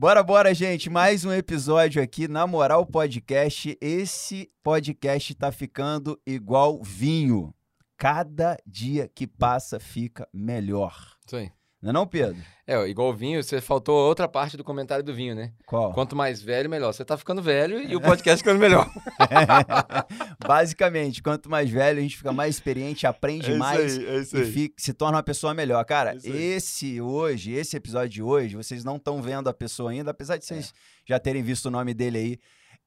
Bora, bora, gente. Mais um episódio aqui na Moral Podcast. Esse podcast tá ficando igual vinho. Cada dia que passa fica melhor. Aí. Não é não, Pedro? É, igual o vinho, você faltou outra parte do comentário do vinho, né? Qual? Quanto mais velho, melhor. Você tá ficando velho e o podcast ficando melhor. Basicamente, quanto mais velho, a gente fica mais experiente, aprende mais é isso e fica- se torna uma pessoa melhor. Cara, aí. esse hoje, esse episódio de hoje, vocês não estão vendo a pessoa ainda, apesar de É. vocês já terem visto o nome dele aí.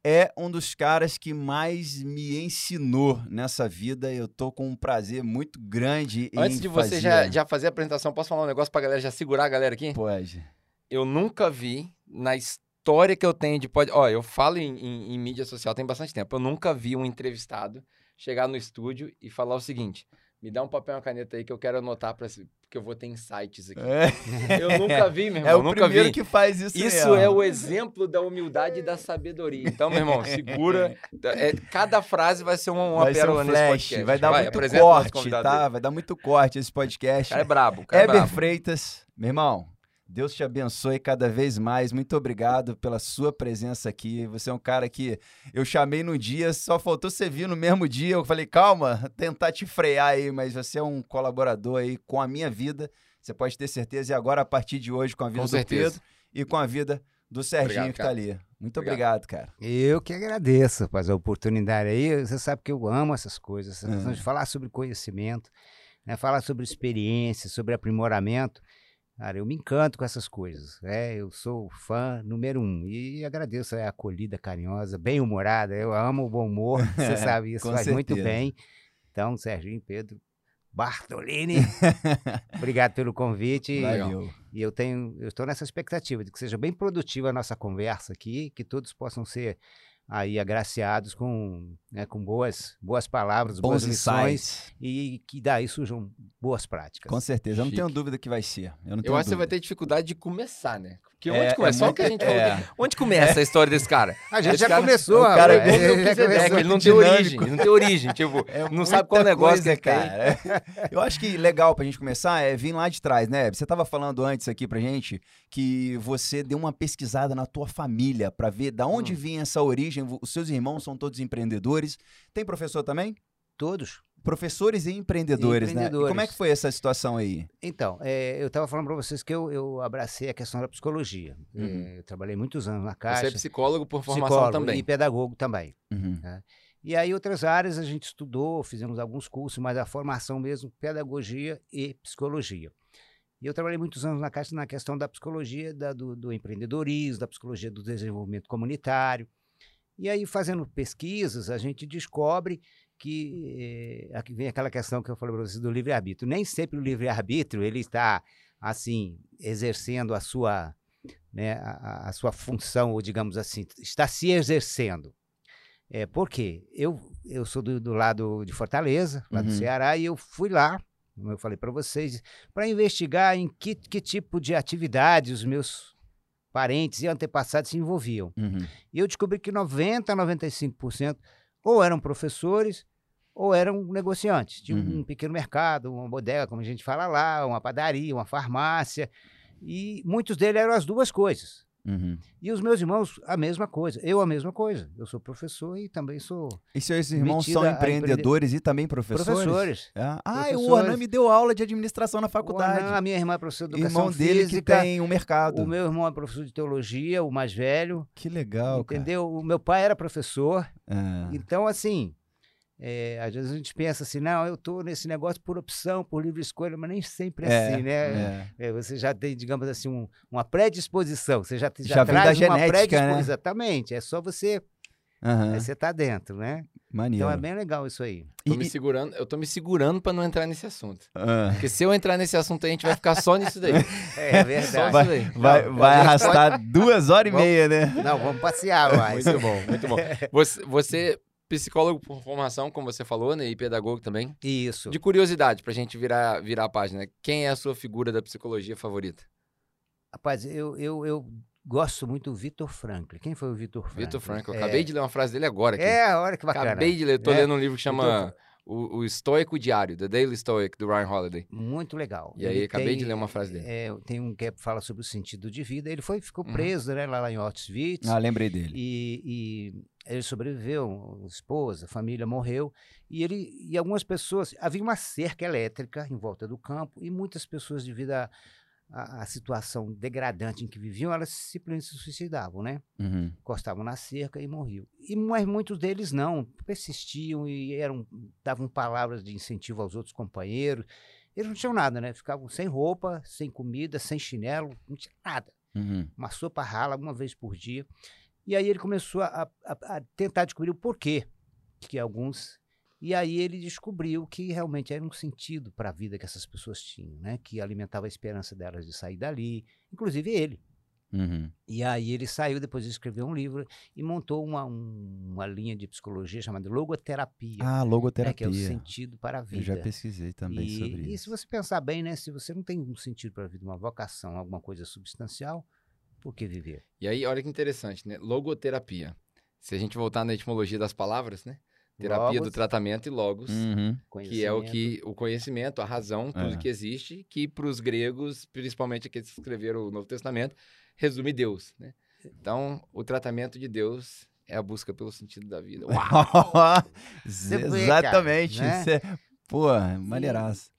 É um dos caras que mais me ensinou nessa vida. Eu tô com um prazer muito grande Antes de você fazer. já, já fazer a apresentação, posso falar um negócio pra galera já segurar a galera aqui? Pode. Eu nunca vi na história que eu tenho de pod... Ó, eu falo em, em- em mídia social tem bastante tempo. Eu nunca vi um entrevistado chegar no estúdio e falar o seguinte: me dá um papel e uma caneta aí que eu quero anotar para porque eu vou ter insights aqui. É, Eu nunca vi, meu irmão. é o nunca primeiro vi. que faz isso Isso mesmo. é o exemplo da humildade e da sabedoria. Então, meu irmão, segura. É, cada frase vai ser uma, uma vai ser pérola um nesse flash, podcast. vai dar muito apresenta o nosso corte, tá? dele. Vai dar muito corte esse podcast. Cara é brabo. cara é Heber brabo. Freitas, meu irmão, Deus te abençoe cada vez mais. Muito obrigado pela sua presença aqui. Você é um cara que eu chamei no dia, só faltou você vir no mesmo dia. Eu falei, calma, tentar te frear aí, mas você é um colaborador aí com a minha vida. Você pode ter certeza. E agora, a partir de hoje, com a vida Com do certeza. Pedro e com a vida do Serginho Obrigado, que tá cara. ali. Muito Obrigado. obrigado, cara. Eu que agradeço, rapaz, a oportunidade aí. Você sabe que eu amo essas coisas, essa questão É. de falar sobre conhecimento, né, falar sobre experiência, sobre aprimoramento. Cara, eu me encanto com essas coisas. É, eu sou fã número um e agradeço a acolhida carinhosa, bem humorada. Eu amo o bom humor, você sabe isso, faz muito certeza. bem. Então, Serginho, Pedro, Bartolini, obrigado pelo convite. E- Valeu. e eu tenho, eu estou nessa expectativa de que seja bem produtiva a nossa conversa aqui, que todos possam ser aí agraciados com, né, com boas, boas palavras, boas Bons lições insights. e que daí surjam boas práticas. Com certeza. Eu não tenho dúvida que vai ser. Eu não Eu acho que você vai ter dificuldade de começar, né? Porque É, onde começa? é Só o que a gente falou. é. Onde começa a história desse cara? A gente Esse já cara- começou, o cara é rapaz, igual já o começou. É, que ele não tem origem. Ele não tem origem. Tipo, É não sabe qual negócio coisa, que tem. cara. Eu acho que legal pra gente começar é vir lá de trás, né? Você tava falando antes aqui pra gente que você deu uma pesquisada na tua família pra ver da onde Hum. vinha essa origem. Os seus irmãos são todos empreendedores. Tem professor também? Todos. Professores e empreendedores, né? E Empreendedores. como é que foi essa situação aí? Então, é, eu estava falando para vocês que eu, eu abracei a questão da psicologia. Uhum. É, eu trabalhei muitos anos na Você Caixa. é psicólogo por formação psicólogo também. E pedagogo também. Uhum. E aí outras áreas a gente estudou, fizemos alguns cursos, mas a formação mesmo, pedagogia e psicologia. E eu trabalhei muitos anos na Caixa na questão da psicologia da- do, do empreendedorismo, da psicologia do desenvolvimento comunitário. E aí, fazendo pesquisas, a gente descobre que eh, aqui vem aquela questão que eu falei para vocês do livre-arbítrio. Nem sempre o livre-arbítrio ele está, assim, exercendo a sua, né, a, a- sua função, ou digamos assim, está se exercendo. É, por quê? Eu, eu sou do, do lado de Fortaleza, lá do Uhum. Ceará, e eu fui lá, como eu falei para vocês, para investigar em que, que tipo de atividade os meus parentes e antepassados se envolviam. Uhum. E eu descobri que 90% a 95% ou eram professores ou eram negociantes. Tinha Uhum. um pequeno mercado, uma bodega, como a gente fala lá, uma padaria, uma farmácia. E muitos deles eram as duas coisas. Uhum. E os meus irmãos, a mesma coisa. Eu, a mesma coisa. Eu sou professor e também sou E seus irmãos são empreendedores e também professores? professores. É. Ah, o Professores. Onan me deu aula de administração na faculdade. O Anan, a minha irmã é professora de educação Irmão dele que tem um mercado. O meu irmão é professor de teologia, o mais velho. Que legal, entendeu? O meu pai era professor. cara. É. Então, assim, é, às vezes a gente pensa assim, não, eu estou nesse negócio por opção, por livre escolha, mas nem sempre é, É, assim, né? é. É, você já tem, digamos assim, um- uma predisposição, você já, já, Já vem da traz uma genética, né? predisposição. Exatamente, é só você, aí você tá dentro, né? Maneiro. Então é bem legal isso aí. Tô E- me segurando, eu tô me segurando pra não entrar nesse assunto. Ah. Porque se eu entrar nesse assunto, a gente vai ficar só nisso daí. É Só verdade. isso daí. Vai, Não, vai arrastar duas horas e Vamos- meia, né? Não, vamos passear mais. Muito bom, muito bom. Você, você, psicólogo por formação, como você falou, né? E pedagogo também. Isso. De curiosidade, pra gente virar, virar a página. Quem é a sua figura da psicologia favorita? Rapaz, eu, eu, eu gosto muito do Vitor Franklin. Quem foi o Vitor Franklin? Vitor Franco. Eu É. acabei de ler uma frase dele agora aqui. É, olha que bacana. Acabei de ler. Tô É. lendo um livro que chama Vitor- o, o Estoico Diário, The Daily Stoic, do Ryan Holiday. Muito legal. E aí, Ele acabei de tem, ler uma frase dele. é, tem um que fala sobre o sentido de vida. Ele foi, ficou Uhum. preso né, lá, lá em Auschwitz. Ah, lembrei dele. E, e ele sobreviveu, a esposa, a família morreu. E ele e algumas pessoas. Havia uma cerca elétrica em volta do campo, e muitas pessoas, devido à à- à situação degradante em que viviam, elas simplesmente se suicidavam, né? Uhum. encostavam na cerca e morriam. E mas muitos deles não, persistiam e eram davam palavras de incentivo aos outros companheiros. Eles não tinham nada, né? Ficavam sem roupa, sem comida, sem chinelo, não tinha nada. Uhum. Uma sopa rala uma vez por dia. E aí ele começou a, a- a tentar descobrir o porquê que alguns e aí ele descobriu que realmente era um sentido para a vida que essas pessoas tinham, né? Que alimentava a esperança delas de sair dali, inclusive ele. Uhum. E aí ele saiu, depois de escrever um livro e montou uma, um- uma linha de psicologia chamada logoterapia, Ah, né, logoterapia. que é o sentido para a Eu vida. já pesquisei também e, sobre e isso. se você pensar bem, né, se você não tem um sentido para a vida, uma vocação, alguma coisa substancial, por que viver? E aí, olha que interessante, né? Logoterapia. Se a gente voltar na etimologia das palavras, né? Terapia do Logos, tratamento e logos, Uhum. que é o conhecimento. que o conhecimento, a razão, tudo É. que existe, que para os gregos, principalmente aqueles que escreveram o Novo Testamento, resume Deus, né? Então, o tratamento de Deus é a busca pelo sentido da vida. Exatamente. né? Isso é... Pô, maneiraço.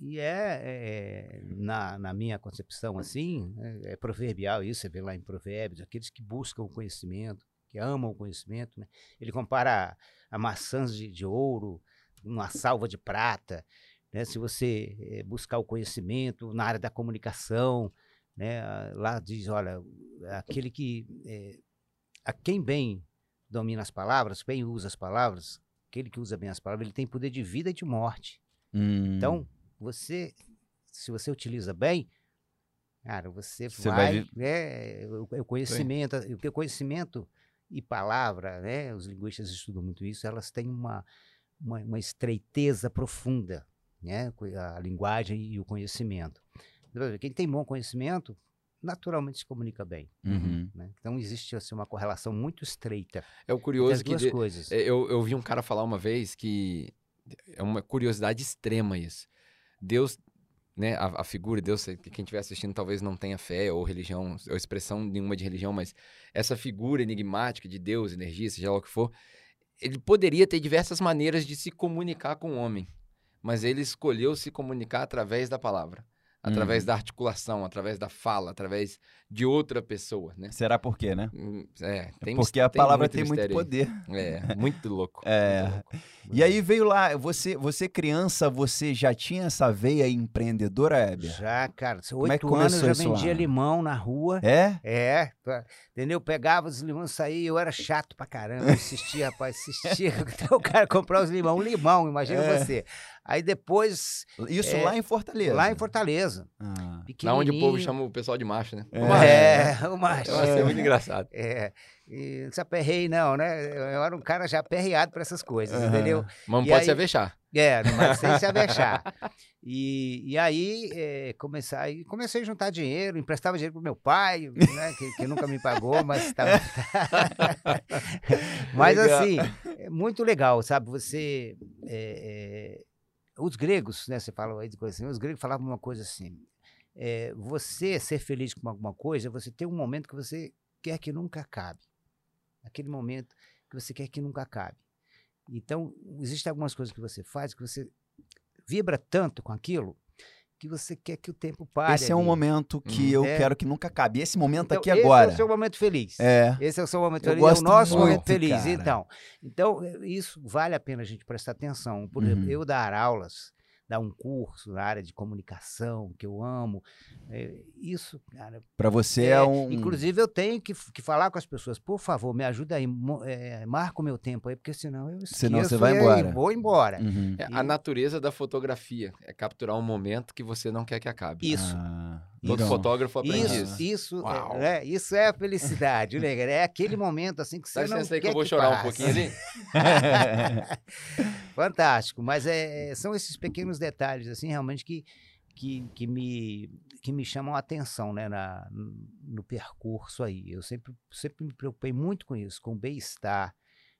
E é, é, na, na minha concepção, assim, é, é proverbial isso, você vê lá em Provérbios, aqueles que buscam o conhecimento, que amam o conhecimento, né? Ele compara a, a maçãs de, de ouro, uma salva de prata, né? Se você eh, buscar o conhecimento na área da comunicação, né? Lá diz, olha, aquele que, eh, a quem bem domina as palavras, bem usa as palavras, aquele que usa bem as palavras, ele tem poder de vida e de morte. Hum. Então, você, se você utiliza bem, cara, você, Você vai, vai né, o, o conhecimento, o conhecimento e palavra, né, os linguistas estudam muito isso, elas têm uma, uma, uma estreiteza profunda, né, a linguagem e o conhecimento. Quem tem bom conhecimento, naturalmente se comunica bem. Uhum. né? Então, existe assim, uma correlação muito estreita É o curioso que duas de- coisas. É, Eu, eu vi um cara falar uma vez que é uma curiosidade extrema isso. Deus, né, a, a figura de Deus, que quem estiver assistindo talvez não tenha fé ou religião, ou expressão nenhuma de religião, mas essa figura enigmática de Deus, energia, seja lá o que for, ele poderia ter diversas maneiras de se comunicar com o homem, mas ele escolheu se comunicar através da palavra, através Uhum. da articulação, através da fala, através de outra pessoa, né? Será por quê, né? Hum, É, tem Porque a tem palavra muito tem muito aí. poder. É, muito louco. É. muito louco. E aí veio lá, você, você criança, você já tinha essa veia empreendedora, Heber? Já, cara, Como é que oito anos eu já vendia limão na rua. É? É, entendeu? Pegava os limões, saía, eu era chato pra caramba, insistia, rapaz, insistia, até o cara comprar os limão, um limão, imagina É. você. Aí depois, Isso É, lá em Fortaleza? lá em Fortaleza, Ah. Lá onde o povo chama o pessoal de macho, né? É. Macho. É, o macho. Eu achei muito engraçado. É, e não se aperrei não, né? Eu era um cara já aperreado pra essas coisas, Aham. entendeu? Mas não E pode aí- se avexar. É, mas sem se avexar. E, e aí, é, comecei, comecei a juntar dinheiro, emprestava dinheiro pro meu pai, né, que, que nunca me pagou, mas tá... mas Legal. assim, é muito legal, sabe? Você... é, é, os gregos, né, você fala aí de coisa assim, os gregos falavam uma coisa assim, é, você ser feliz com alguma coisa, você tem um momento que você quer que nunca acabe. Aquele momento que você quer que nunca acabe. Então, existem algumas coisas que você faz que você vibra tanto com aquilo que você quer que o tempo pare. Esse é um ali. momento que eu É. quero que nunca acabe. Esse momento Então, aqui esse agora. é o seu momento feliz. É. Esse é o seu momento Eu feliz, é gosto o nosso momento muito, feliz. cara. Então, então, eh, isso vale a pena a gente prestar atenção. Por exemplo, Uhum. eu dar aulas, dar um curso na área de comunicação, que eu amo, eh, isso, cara, Pra você é, é, um. Inclusive, eu tenho que, que falar com as pessoas, por favor, me ajuda aí, eh, marca o meu tempo aí, porque senão eu esqueço Senão você vai e aí embora. vou embora. Uhum. É, E- a natureza da fotografia é capturar um momento que você não quer que acabe. Isso. Ah, Todo legal. fotógrafo aprende Isso, isso. isso, é, né, isso é a felicidade, né? É aquele momento assim que Dá você não licença aí que quer eu vou chorar um passe. pouquinho ali. Fantástico, mas é, é- são esses pequenos detalhes assim realmente que, que, que, me, que me chamam a atenção né, na, no percurso aí. Eu sempre, sempre me preocupei muito com isso, com bem-estar,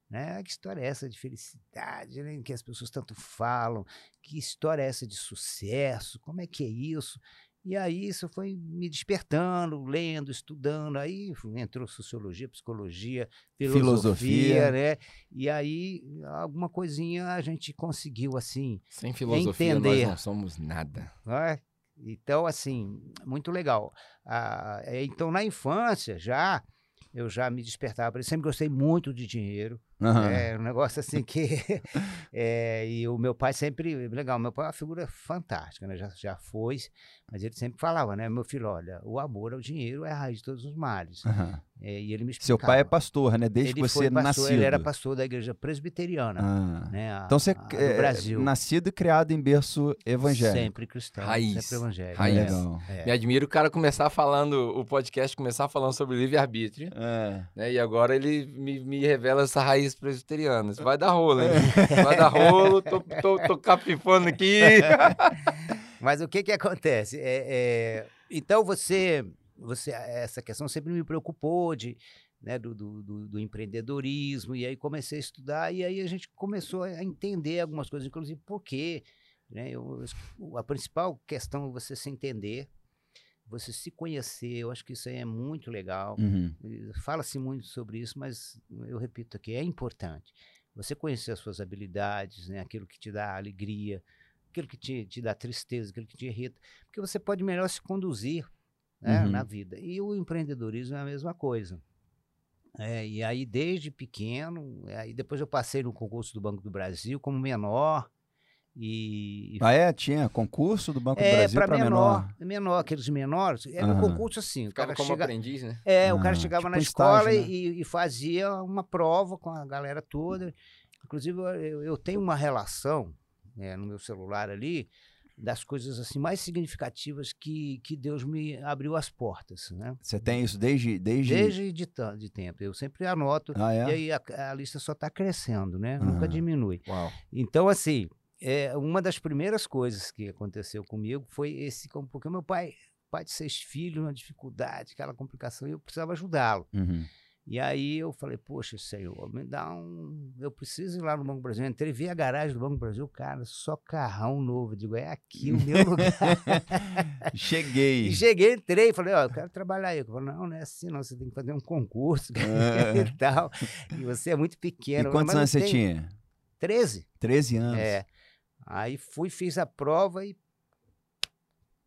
Né? Que história é essa de felicidade, né? que as pessoas tanto falam? Que história é essa de sucesso? Como é que é isso? E aí isso foi me despertando, lendo, estudando. Aí entrou sociologia, psicologia, filosofia, filosofia. né? E aí alguma coisinha a gente conseguiu assim. Sem filosofia entender. nós não somos nada. É? Então, assim, muito legal. Ah, então, na infância já eu já me despertava. Eu sempre gostei muito de dinheiro. Uhum. É um negócio assim que. é, e o meu pai sempre. Legal, meu pai é uma figura fantástica, né? Já, já foi, mas ele sempre falava, né? Meu filho, olha, o amor ao dinheiro é a raiz de todos os males. Uhum. É, e ele me explicava. Seu pai é pastor, né? Desde ele que você nasceu. Ele era pastor da igreja presbiteriana. Ah. Né? A, então você é Brasil. nascido e criado em berço evangélico. Sempre cristão. Raiz. Sempre evangélico. Raiz. É. Me admiro o cara começar falando, o podcast começar falando sobre livre-arbítrio. É. Né? E agora ele me, me revela essa raiz presbiteriana. Isso vai dar rolo, hein? Vai dar rolo, tô, tô, tô capifando aqui. Mas o que que acontece? É, é... Então você você essa questão sempre me preocupou de né, do, do, do, empreendedorismo, e aí comecei a estudar, e aí a gente começou a entender algumas coisas, inclusive por quê. Né, eu, a principal questão é você se entender, você se conhecer, eu acho que isso aí é muito legal. Uhum. Fala-se muito sobre isso, mas eu repito aqui, é importante. Você conhecer as suas habilidades, né, aquilo que te dá alegria, aquilo que te, te dá tristeza, aquilo que te irrita, porque você pode melhor se conduzir né, uhum. na vida. E o empreendedorismo é a mesma coisa. É, e aí, desde pequeno, aí depois eu passei no concurso do Banco do Brasil como menor. E, ah, é? Tinha concurso do Banco é, do Brasil para menor, menor? Menor, aqueles menores. Era uhum. um concurso assim. O cara como chega... aprendiz, né? É, o cara ah, chegava tipo na escola estágio, né? e, e, fazia uma prova com a galera toda. Inclusive, eu, eu tenho uma relação né, no meu celular ali das coisas assim mais significativas que, que Deus me abriu as portas, né? Você tem isso desde desde desde de, de tempo. Eu sempre anoto ah, é? e aí a, a lista só está crescendo, né? Uhum. Nunca diminui. Uau. Então assim, é uma das primeiras coisas que aconteceu comigo foi esse porque meu pai pai de seis filhos, uma dificuldade, aquela complicação, e eu precisava ajudá-lo. Uhum. E aí eu falei, poxa, Senhor, me dá um. Eu preciso ir lá no Banco Brasil. Eu entrei, vi a garagem do Banco Brasil, cara, só carrão novo. Eu digo, é aqui o meu lugar. Cheguei. E cheguei, entrei, falei, ó, eu quero trabalhar aí. Eu falei, não, não é assim, não, você tem que fazer um concurso é. e tal. E você é muito pequeno. E quantos anos você tinha? Treze. Treze anos. É. Aí fui, fiz a prova e.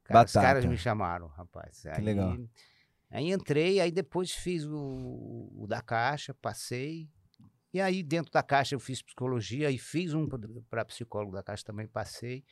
Cara, os caras me chamaram, rapaz. Que aí, legal. Aí entrei, aí depois fiz o, o da Caixa, passei. E aí dentro da Caixa eu fiz psicologia e fiz um para psicólogo da Caixa também, passei.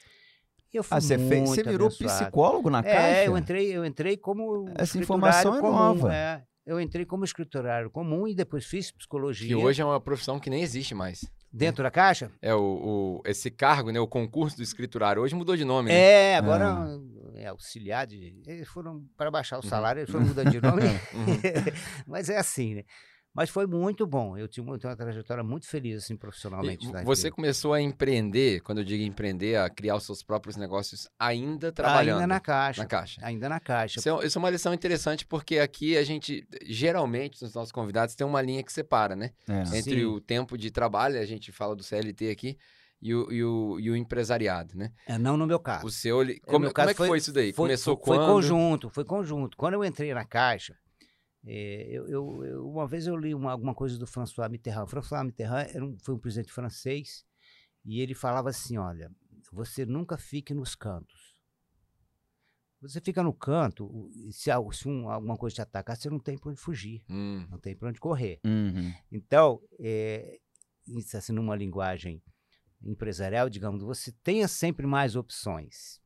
E eu fui ah, você, fez, você virou abençoado. psicólogo na Caixa? É, eu entrei, eu entrei como Essa informação é comum, nova. É, eu entrei como escriturário comum e depois fiz psicologia. Que hoje é uma profissão que nem existe mais. Dentro da Caixa? É, o, o, esse cargo, né, o concurso do escriturário, hoje mudou de nome, né? É, agora ah. é auxiliar de... Eles foram, para baixar o uhum. salário, eles foram mudando de nome. uhum. Mas é assim, né? Mas foi muito bom. Eu tive uma, uma trajetória muito feliz, assim, profissionalmente. E você começou a empreender, quando eu digo empreender, a criar os seus próprios negócios, ainda trabalhando? Ainda na Caixa. Na Caixa. Ainda na Caixa. Isso é, isso é uma lição interessante, porque aqui a gente, geralmente, nos nossos convidados, tem uma linha que separa, né? É. Entre Sim. o tempo de trabalho, a gente fala do CLT aqui, e o, e o, e o empresariado, né? É, não no meu caso. O seu, como, como é que foi, foi isso daí? Foi, Começou foi, quando? Foi conjunto, foi conjunto. Quando eu entrei na Caixa, é, eu, eu, eu, uma vez eu li uma, alguma coisa do François Mitterrand. François Mitterrand um, foi um presidente francês e ele falava assim: olha, você nunca fique nos cantos. Você fica no canto, se, se um, alguma coisa te atacar, você não tem para onde fugir, hum. não tem para onde correr. Uhum. Então, é, isso assim, numa linguagem empresarial, digamos, você tenha sempre mais opções.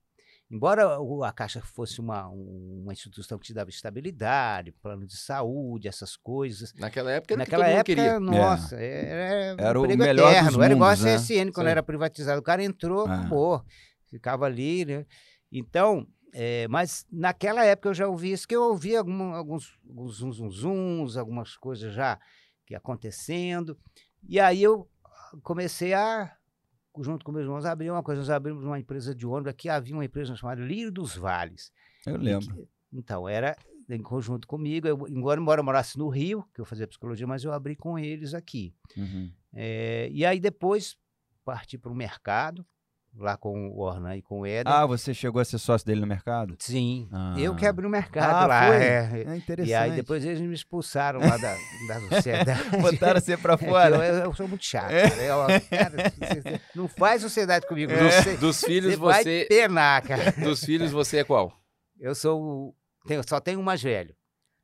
Embora a Caixa fosse uma, uma instituição que te dava estabilidade, plano de saúde, essas coisas. Naquela época era Naquela época, queria. nossa, é. era, era um o melhor eterno. Dos era igual a CSN, né? quando Sim. era privatizado. O cara entrou, ah. pô, ficava ali, né? Então, é, mas naquela época eu já ouvi isso, que eu ouvi algum, alguns, alguns zum, zum, zums, algumas coisas já que acontecendo. E aí eu comecei a junto com meus irmãos, abri uma coisa. Nós abrimos uma empresa de ônibus. Aqui havia uma empresa chamada Lírio dos Vales. Eu lembro. Que, então, era em conjunto comigo. Eu, embora, embora eu morasse no Rio, que eu fazia psicologia, mas eu abri com eles aqui. Uhum. É, e aí depois parti para o mercado, lá com o Ornan e com o Éder. Ah, você chegou a ser sócio dele no mercado? Sim, Ah. eu que abri o mercado Ah, lá. foi? é. É interessante. E aí depois eles me expulsaram lá da, da sociedade. Botaram você pra É fora. Eu, eu sou muito chato. É. cara. Eu, cara, não faz sociedade comigo. É. Você, Dos filhos, você vai você. penar, cara. Dos filhos, você é qual? Eu sou o. tenho- só tenho um mais velho.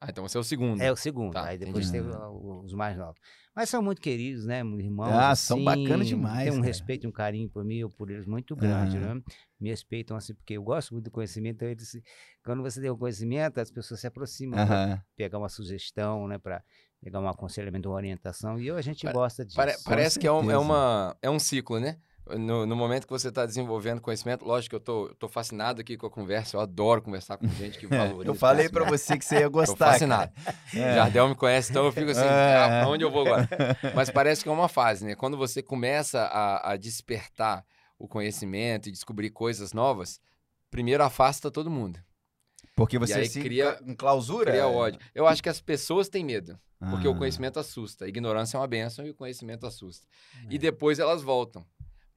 Ah, então você é o segundo. É o segundo. Tá, aí depois tem entendi. o- os mais novos. Mas são muito queridos, né? Irmãos. Ah, são assim, bacanas demais, Tem um cara. respeito e um carinho por mim, eu por eles muito grande, Ah. né? Me respeitam assim, porque eu gosto muito do conhecimento. Então eles, quando você tem o conhecimento, as pessoas se aproximam pra Aham. pegar uma sugestão, né? Para pegar um aconselhamento, uma orientação. E eu, a gente Pare- gosta disso. Pare- parece que é um, é, uma, é um ciclo, né? No, no momento que você está desenvolvendo conhecimento, lógico que eu tô, eu tô fascinado aqui com a conversa, eu adoro conversar com gente que valoriza. Eu falei conhecimento. você que você ia Tô gostar. fascinado. cara. É. Jardel me conhece, então eu fico assim, É. ah, onde eu vou agora? Mas parece que é uma fase, né? Quando você começa a, a despertar o conhecimento e descobrir coisas novas, primeiro afasta todo mundo. Porque você se cria- em clausura. Cria ódio. Eu acho que as pessoas têm medo, porque Ah. o conhecimento assusta. A ignorância é uma benção e o conhecimento assusta. É. E depois elas voltam.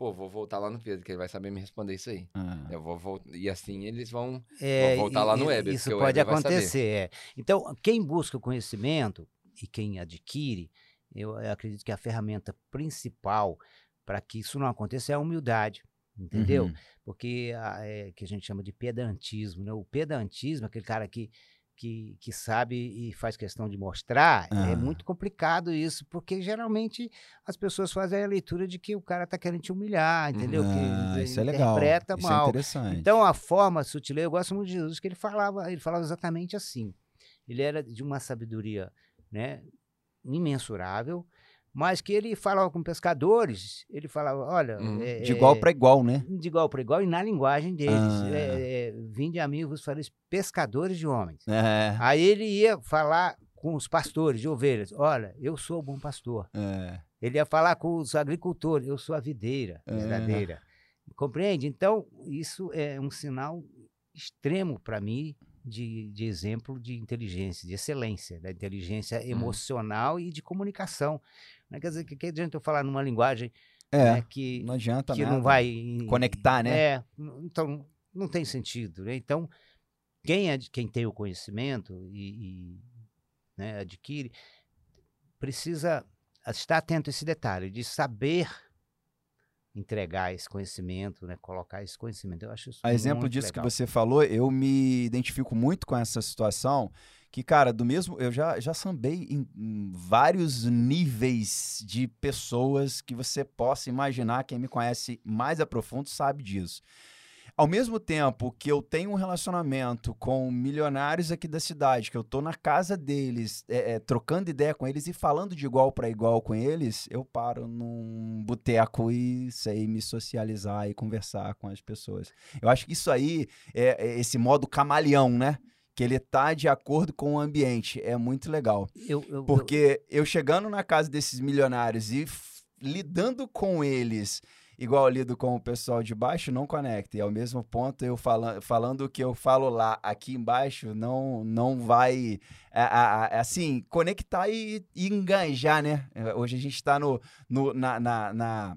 Pô, vou voltar lá no Pedro, que ele vai saber me responder isso aí. Ah. Eu vou E assim eles vão. É, Vou voltar e- lá no Weber, Isso pode Weber acontecer. é. Então, quem busca o conhecimento e quem adquire, eu acredito que a ferramenta principal para que isso não aconteça é a humildade. Entendeu? Uhum. Porque a- é, que a gente chama de pedantismo. Né? O pedantismo, aquele cara que, que, que sabe e faz questão de mostrar, é Ah. muito complicado isso, porque geralmente as pessoas fazem a leitura de que o cara está querendo te humilhar, entendeu? Ah, que isso é legal. interpreta Isso é interessante. Então a forma sutil, eu gosto muito de Jesus, que ele falava, ele falava exatamente assim. Ele era de uma sabedoria, né, imensurável, mas que ele falava com pescadores, ele falava, olha, Hum, é, de igual é, para igual, né? de igual para igual e na linguagem deles. Ah. É, é, Vinde a mim, vos fareis pescadores de homens. É, Aí ele ia falar com os pastores de ovelhas, olha, eu sou o bom pastor. Ele ia falar com os agricultores, eu sou a videira verdadeira. Compreende? Então, isso é um sinal extremo para mim de, de exemplo de inteligência, de excelência, da inteligência Uhum. emocional e de comunicação. Não quer dizer que, que adianta eu falar numa linguagem É, né, que, não adianta que nada. não vai Conectar, né? É, então não tem sentido. Né? Então, quem, ad- quem tem o conhecimento e, e, né, adquire, precisa estar atento a esse detalhe de saber entregar esse conhecimento, né, colocar esse conhecimento. Eu acho isso A exemplo disso legal. que você falou, eu me identifico muito com essa situação. Que, cara, do mesmo. Eu já, já sambei em, em vários níveis de pessoas que você possa imaginar. Quem me conhece mais a profundo sabe disso. Ao mesmo tempo que eu tenho um relacionamento com milionários aqui da cidade, que eu tô na casa deles, é, é, trocando ideia com eles e falando de igual para igual com eles, eu paro num boteco e sei me socializar e conversar com as pessoas. Eu acho que isso aí é, é esse modo camaleão, né? Que ele tá de acordo com o ambiente. É muito legal. Eu, eu- eu- Porque eu chegando na casa desses milionários e lidando com eles igual eu lido com o pessoal de baixo, não conecta. E ao mesmo ponto, eu fala, falando o que eu falo lá, aqui embaixo, não, não vai, a- a- a- assim, conectar e, e enganjar, né? Eh, Hoje a gente está no, no, na, na, na,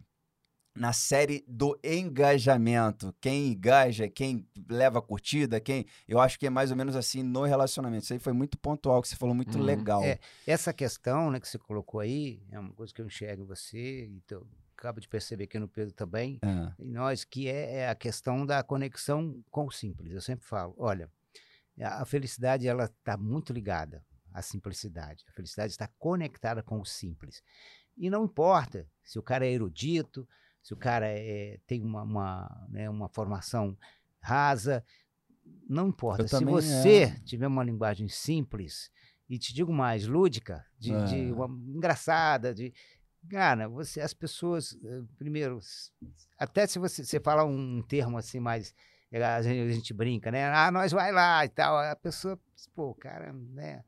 na série do engajamento. Quem engaja, quem leva curtida, quem... Eu acho que é mais ou menos assim no relacionamento. Isso aí foi muito pontual, que você falou muito Uhum. legal. É, essa questão né, que você colocou aí é uma coisa que eu enxergo em você e acabo de perceber aqui no Pedro também. Ah, em nós, que é, é a questão da conexão com o simples. Eu sempre falo, olha, a felicidade ela está muito ligada à simplicidade. A felicidade está conectada com o simples. E não importa se o cara é erudito, se o cara é, tem uma, uma, né, uma formação rasa, não importa. Eu Se você é. tiver uma linguagem simples e te digo mais, lúdica, de, de É. uma, engraçada, de cara, você, as pessoas, eh, primeiro, até se você, você fala um termo assim mais, eh, a gente, a gente brinca, né? Ah, nós vai lá e tal, a pessoa, pô, cara, né?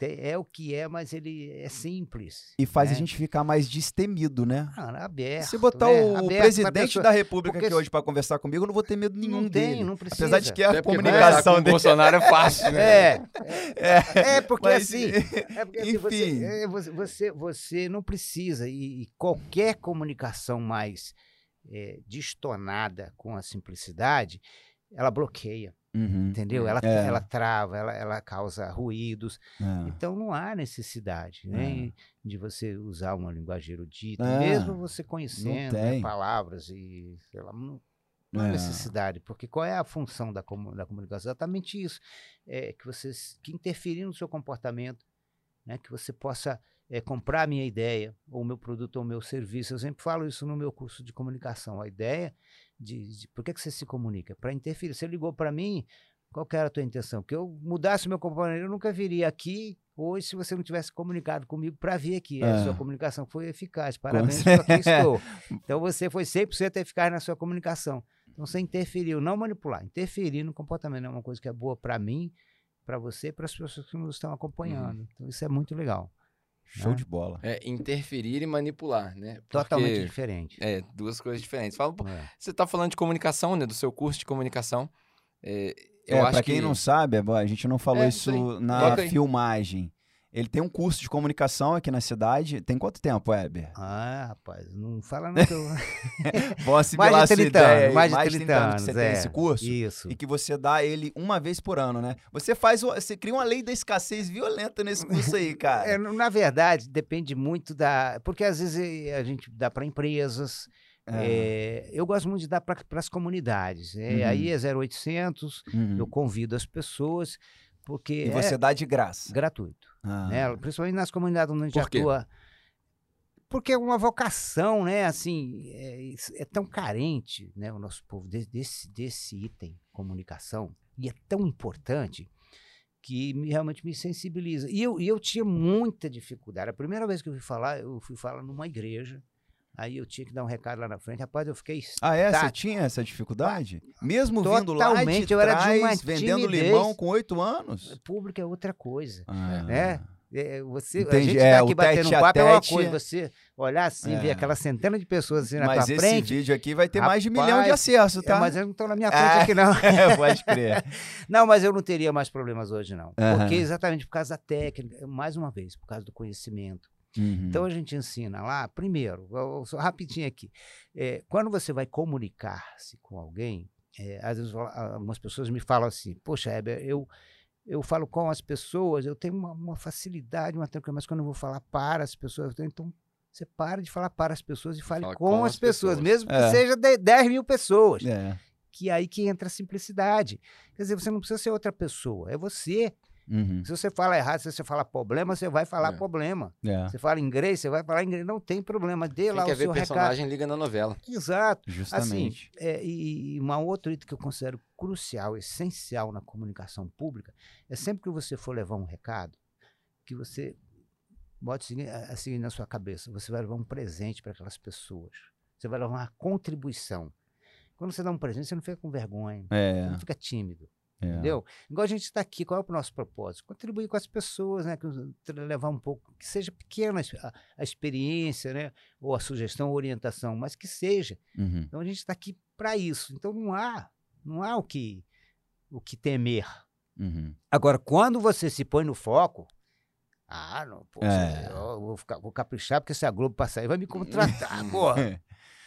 É o que é, mas ele é simples. E faz né? a gente ficar mais destemido, né? Ah, aberto. Se botar né? o Aberto presidente pessoa- da República Porque aqui hoje para conversar comigo, eu não vou ter medo nenhum Não tem, dele. não precisa. Apesar de que a porque comunicação com o dele Bolsonaro é fácil, né? É, é, é porque mas- assim, é porque assim, você, Enfim. é, você, você, você não precisa, e, e qualquer comunicação mais é, distonada com a simplicidade, ela bloqueia, Uhum. entendeu? Ela, É. ela trava, ela, ela causa ruídos. É. Então não há necessidade né, de você usar uma linguagem erudita, É, mesmo você conhecendo né, palavras e sei lá, não, não há É. necessidade, porque qual é a função da, da comunicação? Exatamente isso, é que você que interferir no seu comportamento, né, que você possa é, comprar a minha ideia, ou o meu produto, ou o meu serviço. Eu sempre falo isso no meu curso de comunicação. A ideia de, de por que, que você se comunica? Para interferir. Você ligou para mim, qual que era a tua intenção? Que eu mudasse o meu comportamento, eu nunca viria aqui hoje se você não tivesse comunicado comigo para vir aqui. A É. sua comunicação foi eficaz. Parabéns, estou aqui estou. Então você foi 100% eficaz na sua comunicação. Então você interferiu, não manipular, interferir no comportamento é uma coisa que é boa para mim, para você e para as pessoas que nos estão acompanhando. Então isso é muito legal. Show né? de bola. É interferir e manipular, né? Totalmente Porque- diferente. É, duas coisas diferentes. Fala, É. você está falando de comunicação, né? Do seu curso de comunicação. É, eu é, acho pra quem que não sabe, a gente não falou É, isso na filmagem. Ele tem um curso de comunicação aqui na cidade. Tem quanto tempo, Weber? Ah, rapaz, não fala não que eu... Vamos assimilar mais de sua 30 ideia anos, mais de mais 30 anos anos, que você é. tem esse curso. Isso. E que você dá ele uma vez por ano, né? Você faz, você cria uma lei da escassez violenta nesse curso aí, cara. É, na verdade, depende muito da... Porque às vezes eh, a gente dá para empresas, É. é, eu gosto muito de dar para as comunidades. é, Uhum. Aí é 0800, Uhum. eu convido as pessoas, porque E você é dá de graça. gratuito. Ah. né? Principalmente nas comunidades onde a gente Por quê? atua. Porque é uma vocação, né? Assim, é, é tão carente, né? O nosso povo de- desse, desse item comunicação e é tão importante que me- realmente me sensibiliza. E eu, e eu tinha muita dificuldade. A primeira vez que eu fui falar, eu fui falar numa igreja. Aí eu tinha que dar um recado lá na frente. Rapaz, eu fiquei Ah, é? Você Tá. tinha essa dificuldade? Mesmo vindo lá de Totalmente, eu era de uma trás, vendendo timidez. limão com oito anos? público é outra coisa. Ah. né? É, você, a gente é, tá aqui batendo um tete papo é uma tete- coisa, você olhar assim, ver É. aquela centena de pessoas assim na Mas tua esse frente, vídeo aqui vai ter mais de milhão de Rapaz, acessos, é, tá? mas eu não estou na minha frente Ah. aqui não. É, pode crer. Não, mas eu não teria mais problemas hoje não, porque exatamente por causa da técnica, mais uma vez, por causa do conhecimento. Uhum. Então a gente ensina lá, primeiro, rapidinho aqui, é, quando você vai comunicar-se com alguém, é, às vezes fala- algumas pessoas me falam assim, poxa, Heber, eu eu falo com as pessoas, eu tenho uma, uma facilidade, uma tranquilidade, mas quando eu vou falar para as pessoas, tenho, então você para de falar para as pessoas e fale Fala com, com as as pessoas, pessoas. mesmo que É. seja de 10 mil pessoas, É. que aí que entra a simplicidade. Quer dizer, você não precisa ser outra pessoa, é você. Uhum. Se você fala errado, se você fala problema, você vai falar É. problema. É. Você fala inglês, você vai falar inglês. Não tem problema. Dê quem lá quer o ver seu recado. personagem liga na novela. Exato. Assim, Justamente. é, e, uma outra item que eu considero crucial, essencial na comunicação pública, é sempre que você for levar um recado, que você bote o seguinte- a, a seguinte na sua cabeça: você vai levar um presente para aquelas pessoas. Você vai levar uma contribuição. Quando você dá um presente, você não fica com vergonha, você É. não fica tímido. É. Entendeu? Igual a gente está aqui, qual é o nosso propósito? Contribuir com as pessoas, né? Levar um pouco, que seja pequena a, a experiência, né? Ou a sugestão, ou orientação, mas que seja. Uhum. Então a gente está aqui para isso. Então não há, não há o que, o que temer. Uhum. Agora, quando você se põe no foco, ah, não, É. eu vou, ficar, vou caprichar porque se a Globo passar aí vai me contratar, porra.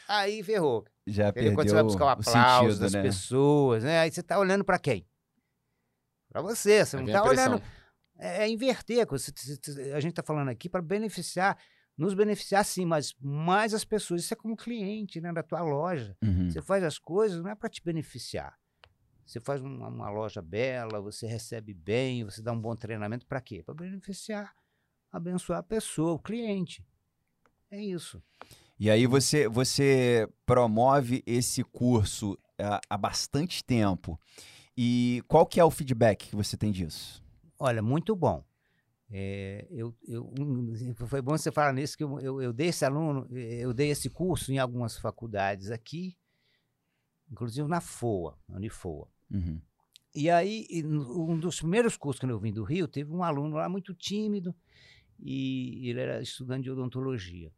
Aí ferrou. Já Entendeu? perdeu Quando você vai buscar o o aplauso sentido, das né? pessoas, né? Aí você está olhando para quem? Para você, você não está olhando. É, é inverter. A gente está falando aqui para beneficiar, nos beneficiar sim, mas mais as pessoas. Isso é como cliente, né? Da tua loja. Uhum. Você faz as coisas não é para te beneficiar. Você faz uma, uma loja bela, você recebe bem, você dá um bom treinamento para quê? Para beneficiar, abençoar a pessoa, o cliente. É isso. E aí você, você promove esse curso ah, há bastante tempo. E qual que é o feedback que você tem disso? Olha, muito bom. É, eu, eu- foi bom você falar nisso, que eu, eu, eu dei esse aluno, eu dei esse curso em algumas faculdades aqui, inclusive na FOA, na Unifoa. Uhum. E aí, um dos primeiros cursos que eu vim do Rio, teve um aluno lá muito tímido e ele era estudante de odontologia.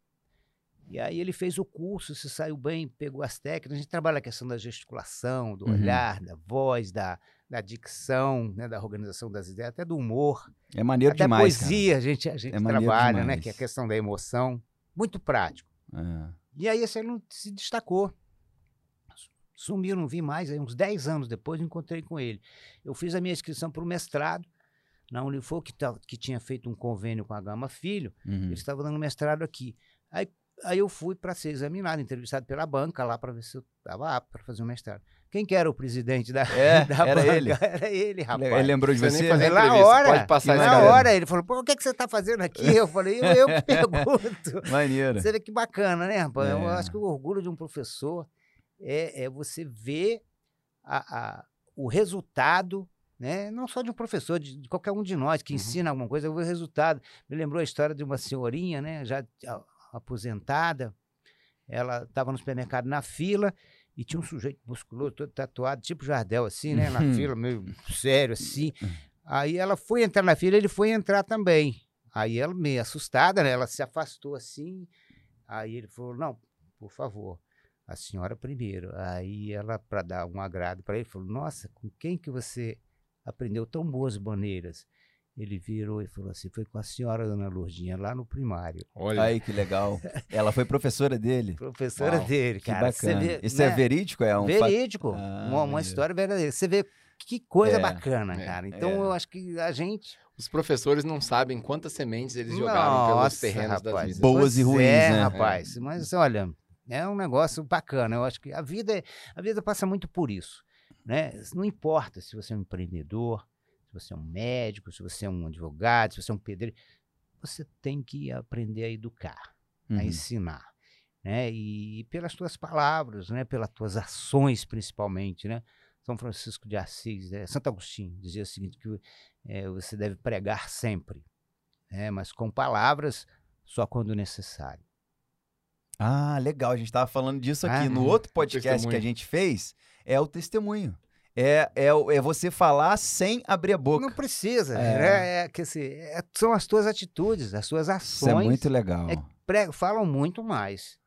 E aí ele fez o curso, se saiu bem, pegou as técnicas. A gente trabalha a questão da gesticulação, do Uhum. olhar, da voz, da, da dicção, né, da organização das ideias, até do humor. É maneiro até demais, poesia a gente, a gente É trabalha, né? Que é a questão da emoção. Muito prático. cara. E aí esse aluno se destacou. Sumiu, não vi mais. Aí uns 10 anos depois encontrei com ele. Eu fiz a minha inscrição para o mestrado na Unifor, que, que tinha feito um convênio com a Gama Filho. É. Uhum. Ele estava dando mestrado aqui. Aí, aí eu fui para ser examinado, entrevistado pela banca lá para ver se eu estava apto para fazer o mestrado. Quem que era o presidente da, É, da era banca? ele. Era ele, rapaz. Ele lembrou de Você você? Na entrevista, hora, pode passar na cara. hora, ele falou, pô, o que, que você está fazendo aqui? Eu falei, eu, eu pergunto. Maneiro. Você vê que bacana, né, rapaz? Eu É. acho que o orgulho de um professor é, é você ver a- a- o resultado, né? não só de um professor, de, de qualquer um de nós que Uhum. ensina alguma coisa, ver o resultado. Me lembrou a história de uma senhorinha, né, já aposentada, ela estava no supermercado na fila e tinha um sujeito musculoso, todo tatuado, tipo Jardel, assim, né, na Uhum. fila, meio sério, assim. Aí ela foi entrar na fila, ele foi entrar também. Aí ela, meio assustada, né? Ela se afastou assim. Aí ele falou: Não, por favor, a senhora primeiro. Aí ela, para dar um agrado para ele, falou: Nossa, com quem que você aprendeu tão boas maneiras? Ele virou e falou assim: Foi com a senhora, dona Lourdinha, lá no primário. Olha, Aí, que legal. Ela foi professora dele. Professora Uau, dele, Que cara. Você bacana. vê, Isso é né? verídico? É um Verídico. Ah, uma, uma história verdadeira. Você vê que coisa É, bacana, é, cara. Então é. eu acho que a gente. os professores não sabem quantas sementes eles jogaram pelos Nossa, terrenos das rapaz. vidas. Boas e ruins, é, né? rapaz. Mas olha, é um negócio bacana. Eu acho que a vida, é- a vida passa muito por isso, né? Não importa se você é um empreendedor, você é um médico, se você é um advogado, se você é um pedreiro, você tem que aprender a educar, a Uhum. ensinar, né? E pelas tuas palavras, né? Pelas tuas ações, principalmente, né? São Francisco de Assis, né? Santo Agostinho dizia o seguinte que eh, você deve pregar sempre, né? Mas com palavras só quando necessário. Ah, legal. A gente tava falando disso aqui. Ah, no é. outro podcast que a gente fez, é o testemunho. É, é, é você falar sem abrir a boca. Não precisa, É. né? É, que assim, é- são as tuas atitudes, as suas Isso é ações muito legal. é- pre- falam muito mais.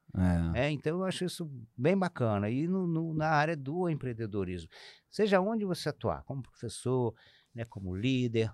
É. É, então eu acho isso bem bacana. E no- no- na área do empreendedorismo, seja onde você atuar, como professor, né, como líder,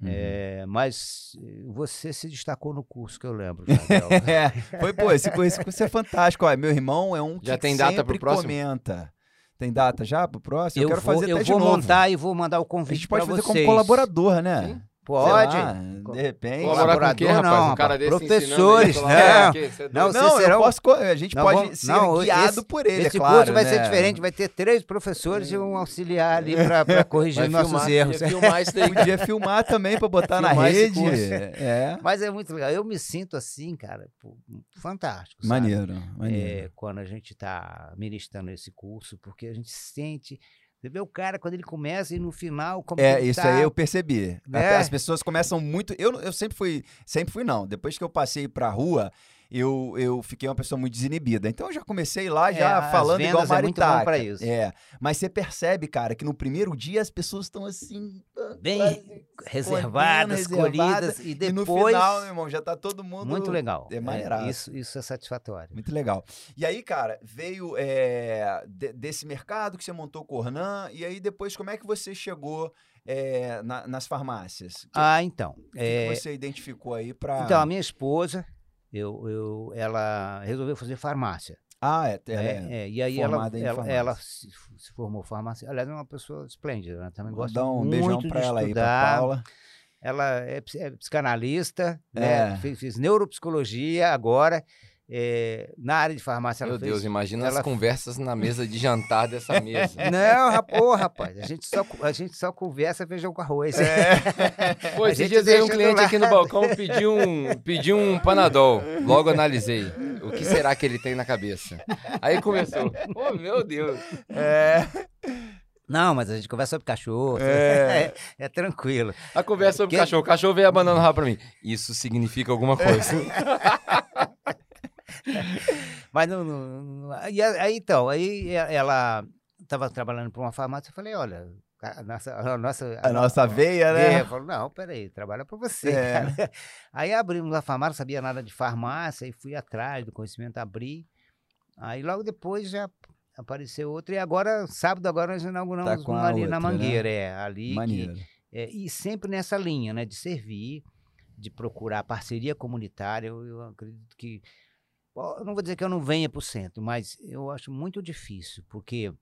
Uhum. é, mas eh, você se destacou no curso que eu lembro. É, foi, pô, esse, esse curso é fantástico. Ó, meu irmão é um que Já tem data pro sempre próximo? comenta. Tem data já pro próximo? Eu, eu quero vou, fazer eu até de vou novo. montar e vou mandar o A convite gente pode fazer vocês. como colaborador, né? Sim. Pode. Lá, de repente. Colaborar com quem, rapaz? não, um cara desse Professores, ensinando não. falar, "Que você é Não, doido?" vocês Não, eu serão- posso, a gente Não, pode vamos- ser não, guiado esse- por ele, Esse é claro, curso vai né? ser diferente, vai ter três professores e um auxiliar ali para corrigir Vai nossos filmar, erros. ia filmar isso daí. Podia filmar também pra botar na rede. É. Mas é muito legal. Eu me sinto assim, cara, pô, fantástico. sabe? Maneiro, maneiro. É, quando a gente está ministrando esse curso, porque a gente sente. Você vê o cara quando ele começa e no final. Como É, isso tá, aí eu percebi. A- É. As pessoas começam muito. Eu, eu sempre fui. Sempre fui, não. Depois que eu passei pra rua, eu, eu fiquei uma pessoa muito desinibida. Então eu já comecei lá, É, já as falando igual vendas é pra isso. É. Mas você percebe, cara, que no primeiro dia as pessoas estão assim. Bem quase reservadas, escolhidas, e E no depois. final, meu irmão, já tá todo mundo. muito legal. É maneiraço. isso, isso é satisfatório. Muito legal. E aí, cara, veio é, de- desse mercado que você montou o Cornan, e aí depois como é que você chegou é, na- nas farmácias? Que, Ah, então. o que é, que você identificou aí pra... Então, a minha esposa, eu, eu, ela resolveu fazer farmácia. Ah, é, ela É, é. é, e aí ela, ela, ela se, formou farmácia. Aliás, é uma pessoa esplêndida, né? Também gosta um muito beijão pra ela aí, estudar. Paula. Ela é, é psicanalista, É. né? Fez, fez neuropsicologia agora. É, na área de farmácia ela Meu fez... Deus, imagina ela- as conversas na mesa de jantar dessa mesa. Não, rapaz, rapaz, a gente, só, a gente só conversa feijão com arroz. Pô, A esses dias veio um cliente aqui no balcão pediu um, pediu um Panadol. Logo analisei. O que será que ele tem na cabeça? Aí começou. Oh, meu Deus. É, Não, mas a gente conversa sobre cachorro. É. É, é tranquilo. A conversa sobre Que- cachorro. O cachorro veio abanando o rabo pra mim. Isso significa alguma coisa. Mas não. não- não- e aí, então, aí ela estava trabalhando para uma farmácia. Eu falei: olha, A nossa, a nossa, A nossa veia, né? É, falou, não, peraí, trabalha para você, É. Aí abrimos a farmácia, não sabia nada de farmácia, e fui atrás do conhecimento, abri. Aí logo depois já apareceu outra, e agora, sábado agora, nós inauguramos Tá uma a ali na outra, né? Mangueira, é, ali que- é, e sempre nessa linha, né, de servir, de procurar parceria comunitária. Eu, eu acredito que. Não vou dizer que eu não venha para o centro, mas eu acho muito difícil, porque